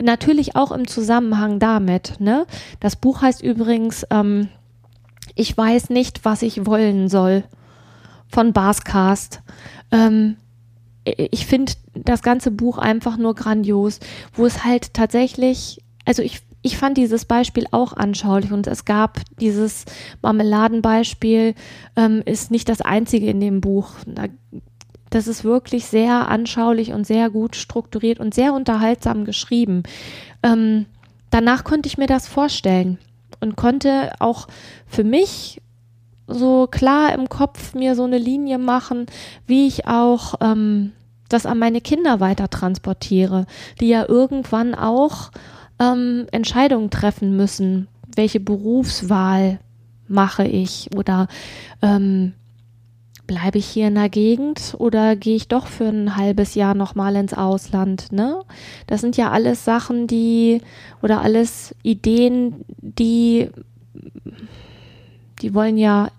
Natürlich auch im Zusammenhang damit, ne? Das Buch heißt übrigens, ähm, ich weiß nicht, was ich wollen soll. Von Barscast. Ähm, ich finde das ganze Buch einfach nur grandios, wo es halt tatsächlich, also ich, ich fand dieses Beispiel auch anschaulich und es gab dieses Marmeladenbeispiel, ähm, ist nicht das einzige in dem Buch. Da, das ist wirklich sehr anschaulich und sehr gut strukturiert und sehr unterhaltsam geschrieben. Ähm, danach konnte ich mir das vorstellen und konnte auch für mich so klar im Kopf mir so eine Linie machen, wie ich auch ähm, das an meine Kinder weiter transportiere, die ja irgendwann auch ähm, Entscheidungen treffen müssen. Welche Berufswahl mache ich oder ähm, bleibe ich hier in der Gegend oder gehe ich doch für ein halbes Jahr nochmal ins Ausland? Ne? Das sind ja alles Sachen, die oder alles Ideen, die die wollen ja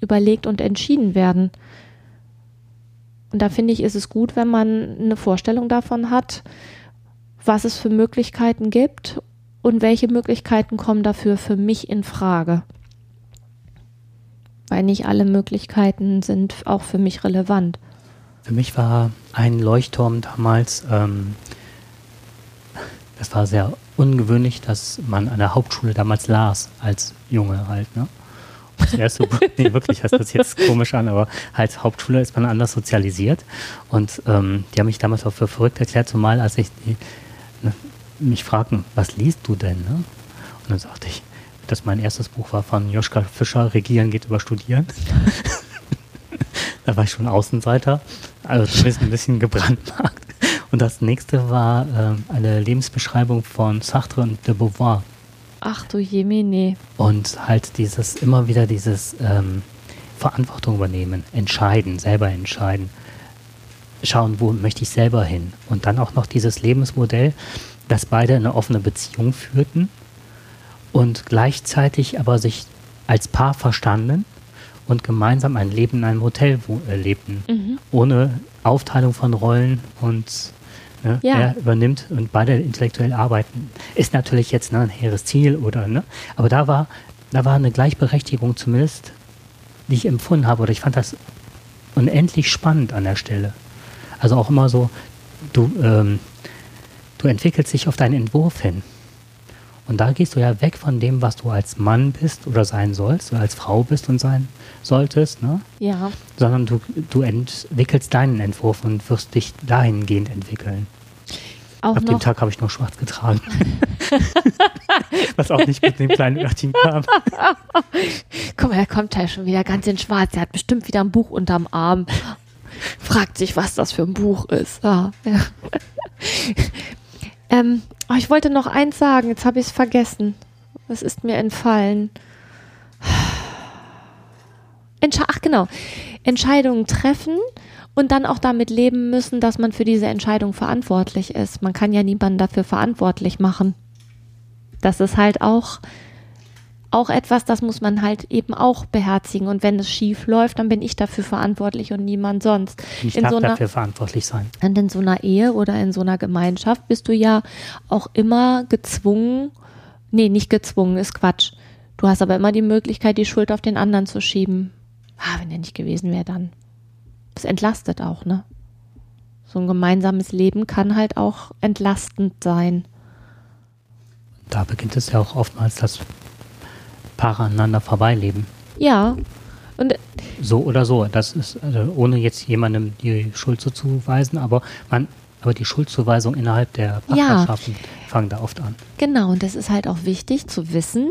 überlegt und entschieden werden. Und da finde ich, ist es gut, wenn man eine Vorstellung davon hat, was es für Möglichkeiten gibt und welche Möglichkeiten kommen dafür für mich in Frage. Weil nicht alle Möglichkeiten sind auch für mich relevant. Für mich war ein Leuchtturm damals, ähm, das war sehr ungewöhnlich, dass man an der Hauptschule damals las, als Junge halt, ne? Das erste Buch, [laughs] nee, wirklich, das hört sich jetzt komisch an, aber als Hauptschule ist man anders sozialisiert. Und ähm, die haben mich damals auch für verrückt erklärt, zumal als ich die, mich fragten, was liest du denn? Ne? Und dann sagte ich, dass mein erstes Buch war von Joschka Fischer, Regieren geht über Studieren. [laughs] da war ich schon Außenseiter, also zumindest ein bisschen gebrandmarkt. Und das nächste war äh, eine Lebensbeschreibung von Sartre und de Beauvoir. Ach du Jemine. Und halt dieses, immer wieder dieses ähm, Verantwortung übernehmen, entscheiden, selber entscheiden. Schauen, wo möchte ich selber hin. Und dann auch noch dieses Lebensmodell, dass beide eine offene Beziehung führten und gleichzeitig aber sich als Paar verstanden und gemeinsam ein Leben in einem Hotel äh, lebten, mhm. ohne Aufteilung von Rollen und ne, ja. er übernimmt und beide intellektuell arbeiten. Ist natürlich jetzt ne, ein hehres Ziel oder ne, aber da war da war eine Gleichberechtigung zumindest, die ich empfunden habe oder ich fand das unendlich spannend an der Stelle. Also auch immer so, du ähm, du entwickelst dich auf deinen Entwurf hin. Und da gehst du ja weg von dem, was du als Mann bist oder sein sollst, oder als Frau bist und sein solltest, ne? Ja. Sondern du, du entwickelst deinen Entwurf und wirst dich dahingehend entwickeln. Auch Ab dem Tag habe ich nur schwarz getragen. [laughs] Was auch nicht mit dem kleinen Örtchen kam. [laughs] Guck mal, er kommt ja schon wieder ganz in schwarz. Er hat bestimmt wieder ein Buch unterm Arm. Fragt sich, was das für ein Buch ist. Ah, ja. [laughs] ähm, Oh, ich wollte noch eins sagen, jetzt habe ich es vergessen. Es ist mir entfallen. Entsche Ach genau, Entscheidungen treffen und dann auch damit leben müssen, dass man für diese Entscheidung verantwortlich ist. Man kann ja niemanden dafür verantwortlich machen. Das ist halt auch auch etwas, das muss man halt eben auch beherzigen. Und wenn es schief läuft, dann bin ich dafür verantwortlich und niemand sonst. Ich in darf so einer, dafür verantwortlich sein. Und in so einer Ehe oder in so einer Gemeinschaft bist du ja auch immer gezwungen, nee, nicht gezwungen, ist Quatsch. Du hast aber immer die Möglichkeit, die Schuld auf den anderen zu schieben. Ah, wenn er nicht gewesen wäre, dann. Das entlastet auch, ne? So ein gemeinsames Leben kann halt auch entlastend sein. Da beginnt es ja auch oftmals, dass Paare aneinander vorbeileben. Ja. Und so oder so. Das ist, also ohne jetzt jemandem die Schuld zuzuweisen, aber man, aber die Schuldzuweisung innerhalb der Partnerschaften ja. fangen da oft an. Genau, und das ist halt auch wichtig zu wissen,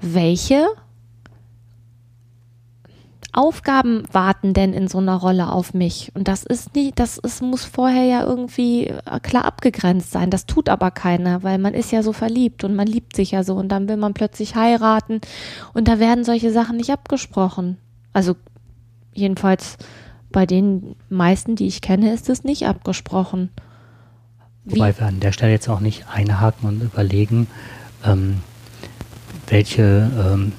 welche Aufgaben warten denn in so einer Rolle auf mich? Und das ist nie, das ist, muss vorher ja irgendwie äh, klar abgegrenzt sein. Das tut aber keiner, weil man ist ja so verliebt und man liebt sich ja so und dann will man plötzlich heiraten und da werden solche Sachen nicht abgesprochen. Also jedenfalls bei den meisten, die ich kenne, ist es nicht abgesprochen. Wie? Wobei wir an der Stelle jetzt auch nicht einhaken und überlegen, ähm, welche ähm,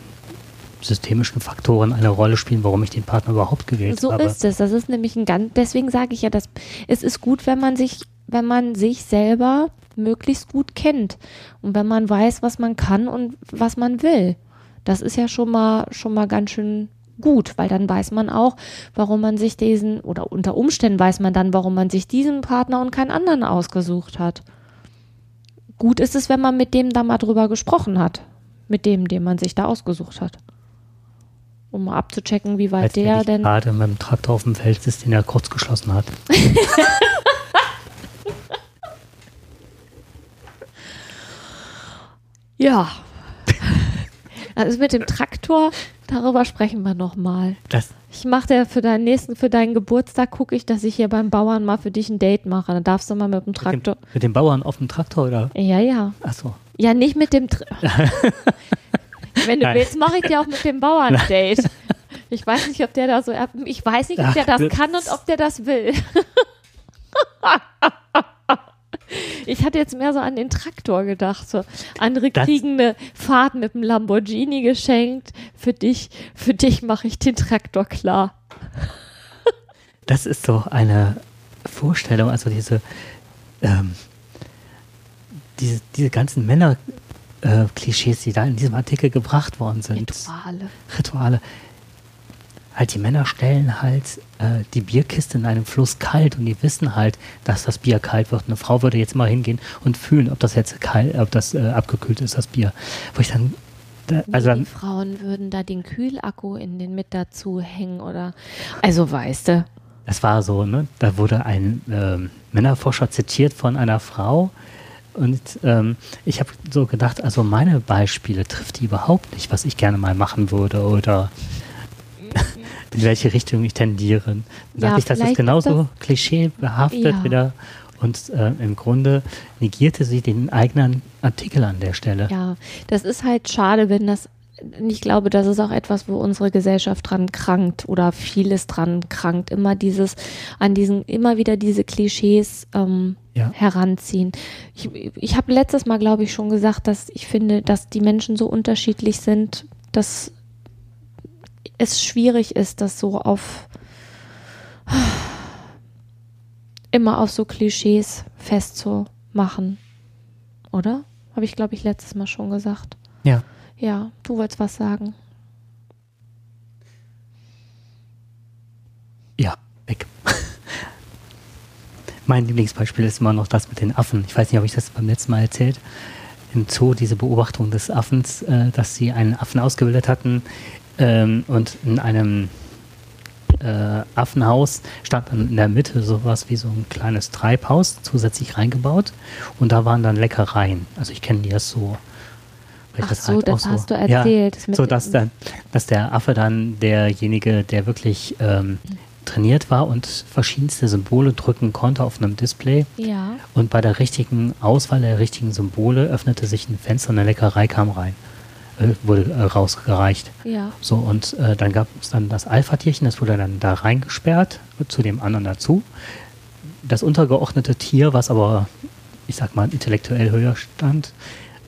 systemischen Faktoren eine Rolle spielen, warum ich den Partner überhaupt gewählt so habe. So ist es. Das ist nämlich ein ganz, deswegen sage ich ja, dass es ist gut, wenn man sich, wenn man sich selber möglichst gut kennt und wenn man weiß, was man kann und was man will. Das ist ja schon mal, schon mal ganz schön gut, weil dann weiß man auch, warum man sich diesen, oder unter Umständen weiß man dann, warum man sich diesen Partner und keinen anderen ausgesucht hat. Gut ist es, wenn man mit dem da mal drüber gesprochen hat. Mit dem, den man sich da ausgesucht hat um mal abzuchecken, wie weit Als der denn. gerade mit dem Traktor auf dem Feld ist, den er kurz geschlossen hat. [laughs] ja. Also mit dem Traktor, darüber sprechen wir nochmal. Ich mache dir für deinen nächsten, für deinen Geburtstag, gucke ich, dass ich hier beim Bauern mal für dich ein Date mache. Dann darfst du mal mit dem Traktor. Mit dem, mit dem Bauern auf dem Traktor, oder? Ja, ja. Ach so. Ja, nicht mit dem. Tra [laughs] Wenn du Nein. willst, mache ich dir auch mit dem Bauern Date. Ich weiß nicht, ob der da so, ich weiß nicht, ob der das kann und ob der das will. [laughs] Ich hatte jetzt mehr so an den Traktor gedacht. So. Andere das kriegen eine Fahrt mit dem Lamborghini geschenkt. Für dich, für dich mache ich den Traktor klar. Das ist so eine Vorstellung, also diese, ähm, diese, diese ganzen Männer, äh, Klischees, die da in diesem Artikel gebracht worden sind. Rituale. Rituale. Halt, die Männer stellen halt äh, die Bierkiste in einem Fluss kalt und die wissen halt, dass das Bier kalt wird. Eine Frau würde jetzt mal hingehen und fühlen, ob das jetzt kalt, ob das äh, abgekühlt ist, das Bier. Wo ich dann da, also die Frauen würden da den Kühlakku in den mit dazu hängen oder also weißt du. Das war so, ne? Da wurde ein ähm, Männerforscher zitiert von einer Frau, und ähm, ich habe so gedacht, also meine Beispiele trifft die überhaupt nicht, was ich gerne mal machen würde oder [laughs] in welche Richtung ich tendiere. Dann ja, dachte ich, das ist genauso das klischeebehaftet ja. wieder. Und äh, im Grunde negierte sie den eigenen Artikel an der Stelle. Ja, das ist halt schade, wenn das ich glaube, das ist auch etwas, wo unsere Gesellschaft dran krankt oder vieles dran krankt. Immer dieses, an diesen, immer wieder diese Klischees ähm, ja. heranziehen. Ich, ich habe letztes Mal, glaube ich, schon gesagt, dass ich finde, dass die Menschen so unterschiedlich sind, dass es schwierig ist, das so auf immer auf so Klischees festzumachen. Oder? Habe ich, glaube ich, letztes Mal schon gesagt. Ja. Ja, du wolltest was sagen. Ja, weg. [laughs] mein Lieblingsbeispiel ist immer noch das mit den Affen. Ich weiß nicht, ob ich das beim letzten Mal erzählt. Im Zoo diese Beobachtung des Affens, äh, dass sie einen Affen ausgebildet hatten ähm, und in einem äh, Affenhaus stand dann in der Mitte sowas wie so ein kleines Treibhaus zusätzlich reingebaut und da waren dann Leckereien. Also ich kenne die das so Ach das so, halt das hast so, du erzählt. Ja, so, dass, dann, dass der Affe dann derjenige, der wirklich ähm, trainiert war und verschiedenste Symbole drücken konnte auf einem Display. Ja. Und bei der richtigen Auswahl der richtigen Symbole öffnete sich ein Fenster und eine Leckerei kam rein. Äh, wurde äh, rausgereicht. Ja. So, und äh, dann gab es dann das Alpha-Tierchen, das wurde dann da reingesperrt, zu dem anderen dazu. Das untergeordnete Tier, was aber, ich sag mal, intellektuell höher stand,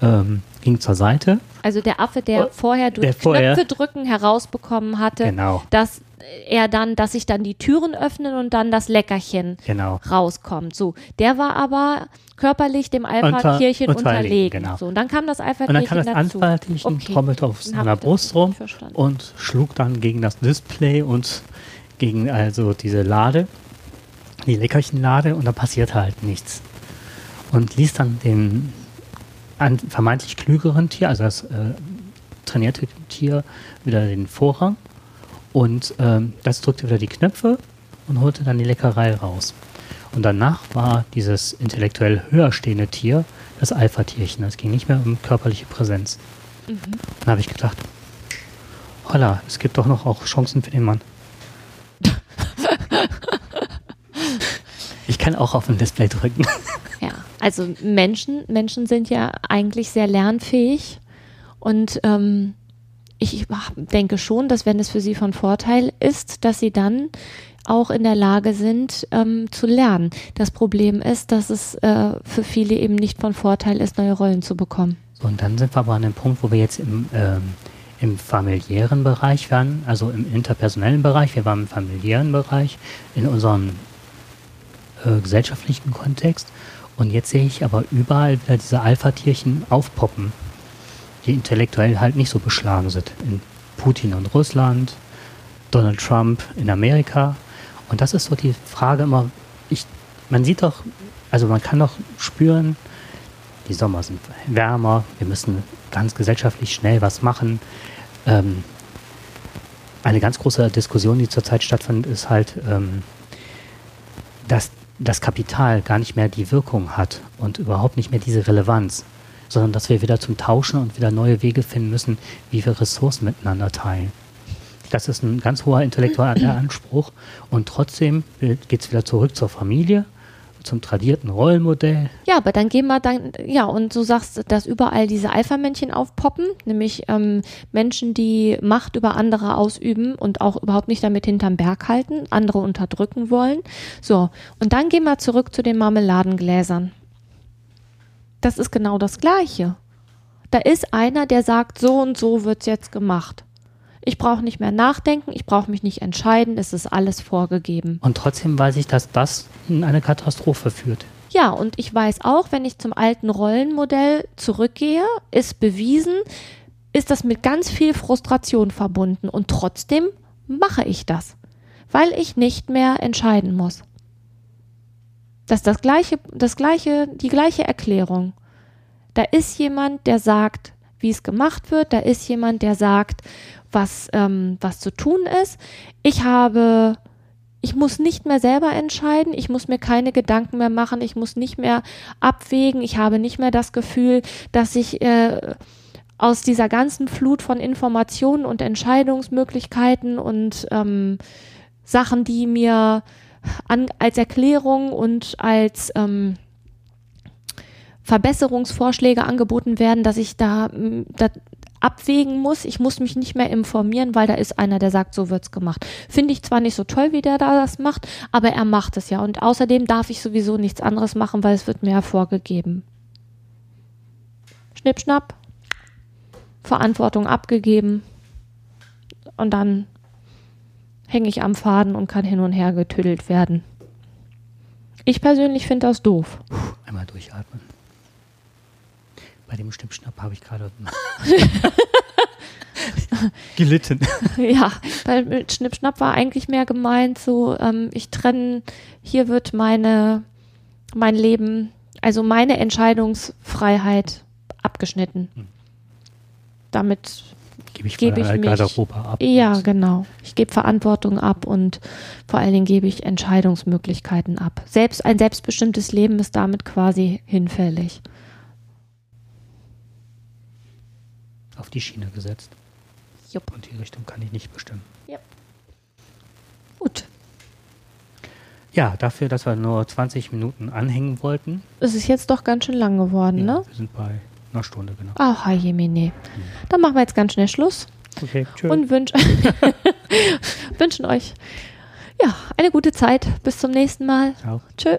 ähm, ging zur Seite. Also der Affe, der oh, vorher durch der vorher, Knöpfe drücken herausbekommen hatte, genau. dass er dann, dass sich dann die Türen öffnen und dann das Leckerchen genau. rauskommt. So, der war aber körperlich dem Alpha-Tierchen Unter, unterlegen. Genau. So, und dann kam das Alpha-Tierchen Und dann kam das Alpha-Tierchen, okay. trommelte auf seiner Brust rum und schlug dann gegen das Display und gegen also diese Lade, die Leckerchenlade und da passiert halt nichts. Und ließ dann den vermeintlich klügeren Tier, also das äh, trainierte Tier, wieder den Vorrang. Und ähm, das drückte wieder die Knöpfe und holte dann die Leckerei raus. Und danach war dieses intellektuell höher stehende Tier das Alpha-Tierchen. Es ging nicht mehr um körperliche Präsenz. Mhm. Dann habe ich gedacht, holla, es gibt doch noch auch Chancen für den Mann. [laughs] ich kann auch auf dem Display drücken. [laughs] Ja, also Menschen, Menschen sind ja eigentlich sehr lernfähig und ähm, ich denke schon, dass wenn es für sie von Vorteil ist, dass sie dann auch in der Lage sind ähm, zu lernen. Das Problem ist, dass es äh, für viele eben nicht von Vorteil ist, neue Rollen zu bekommen. So, und dann sind wir aber an dem Punkt, wo wir jetzt im, ähm, im familiären Bereich waren, also im interpersonellen Bereich, wir waren im familiären Bereich, in unserem äh, gesellschaftlichen Kontext. Und jetzt sehe ich aber überall wieder diese Alpha-Tierchen aufpoppen, die intellektuell halt nicht so beschlagen sind. In Putin und Russland, Donald Trump in Amerika. Und das ist so die Frage immer, ich, man sieht doch, also man kann doch spüren, die Sommer sind wärmer, wir müssen ganz gesellschaftlich schnell was machen. Ähm, eine ganz große Diskussion, die zurzeit stattfindet, ist halt, ähm, dass das Kapital gar nicht mehr die Wirkung hat und überhaupt nicht mehr diese Relevanz, sondern dass wir wieder zum Tauschen und wieder neue Wege finden müssen, wie wir Ressourcen miteinander teilen. Das ist ein ganz hoher intellektueller [clears throat] Anspruch und trotzdem geht es wieder zurück zur Familie zum tradierten Rollenmodell. Ja, aber dann gehen wir dann, ja, und du sagst, dass überall diese Alpha-Männchen aufpoppen, nämlich ähm, Menschen, die Macht über andere ausüben und auch überhaupt nicht damit hinterm Berg halten, andere unterdrücken wollen. So, und dann gehen wir zurück zu den Marmeladengläsern. Das ist genau das Gleiche. Da ist einer, der sagt, so und so wird es jetzt gemacht. Ich brauche nicht mehr nachdenken, ich brauche mich nicht entscheiden, es ist alles vorgegeben. Und trotzdem weiß ich, dass das in eine Katastrophe führt. Ja, und ich weiß auch, wenn ich zum alten Rollenmodell zurückgehe, ist bewiesen, ist das mit ganz viel Frustration verbunden. Und trotzdem mache ich das, weil ich nicht mehr entscheiden muss. Das das gleiche, das gleiche, die gleiche Erklärung. Da ist jemand, der sagt, wie es gemacht wird. Da ist jemand, der sagt, was, ähm, was zu tun ist. Ich habe, ich muss nicht mehr selber entscheiden, ich muss mir keine Gedanken mehr machen, ich muss nicht mehr abwägen, ich habe nicht mehr das Gefühl, dass ich äh, aus dieser ganzen Flut von Informationen und Entscheidungsmöglichkeiten und ähm, Sachen, die mir an, als Erklärung und als ähm, Verbesserungsvorschläge angeboten werden, dass ich da, da abwägen muss. Ich muss mich nicht mehr informieren, weil da ist einer, der sagt, so wird's gemacht. Finde ich zwar nicht so toll, wie der da das macht, aber er macht es ja. Und außerdem darf ich sowieso nichts anderes machen, weil es wird mir ja vorgegeben. Schnippschnapp, Verantwortung abgegeben und dann hänge ich am Faden und kann hin und her getüdelt werden. Ich persönlich finde das doof. Einmal durchatmen. Bei dem Schnippschnapp habe ich gerade [laughs] gelitten. [laughs] Ja, weil Schnippschnapp war eigentlich mehr gemeint, so ähm, ich trenne, hier wird meine, mein Leben, also meine Entscheidungsfreiheit abgeschnitten. Hm. Damit gebe ich, gebe ich mich, Garderobe ab. Ja, genau. Ich gebe Verantwortung ab und vor allen Dingen gebe ich Entscheidungsmöglichkeiten ab. Selbst ein selbstbestimmtes Leben ist damit quasi hinfällig. auf die Schiene gesetzt. Jupp. Und die Richtung kann ich nicht bestimmen. Jupp. Gut. Ja, dafür, dass wir nur 20 Minuten anhängen wollten. Es ist jetzt doch ganz schön lang geworden, ja, ne? Wir sind bei einer Stunde, genau. Ach, Jemine. Dann machen wir jetzt ganz schnell Schluss. Okay, tschüss. Und wünsch [laughs] wünschen euch ja, eine gute Zeit. Bis zum nächsten Mal. Ciao. Tschö.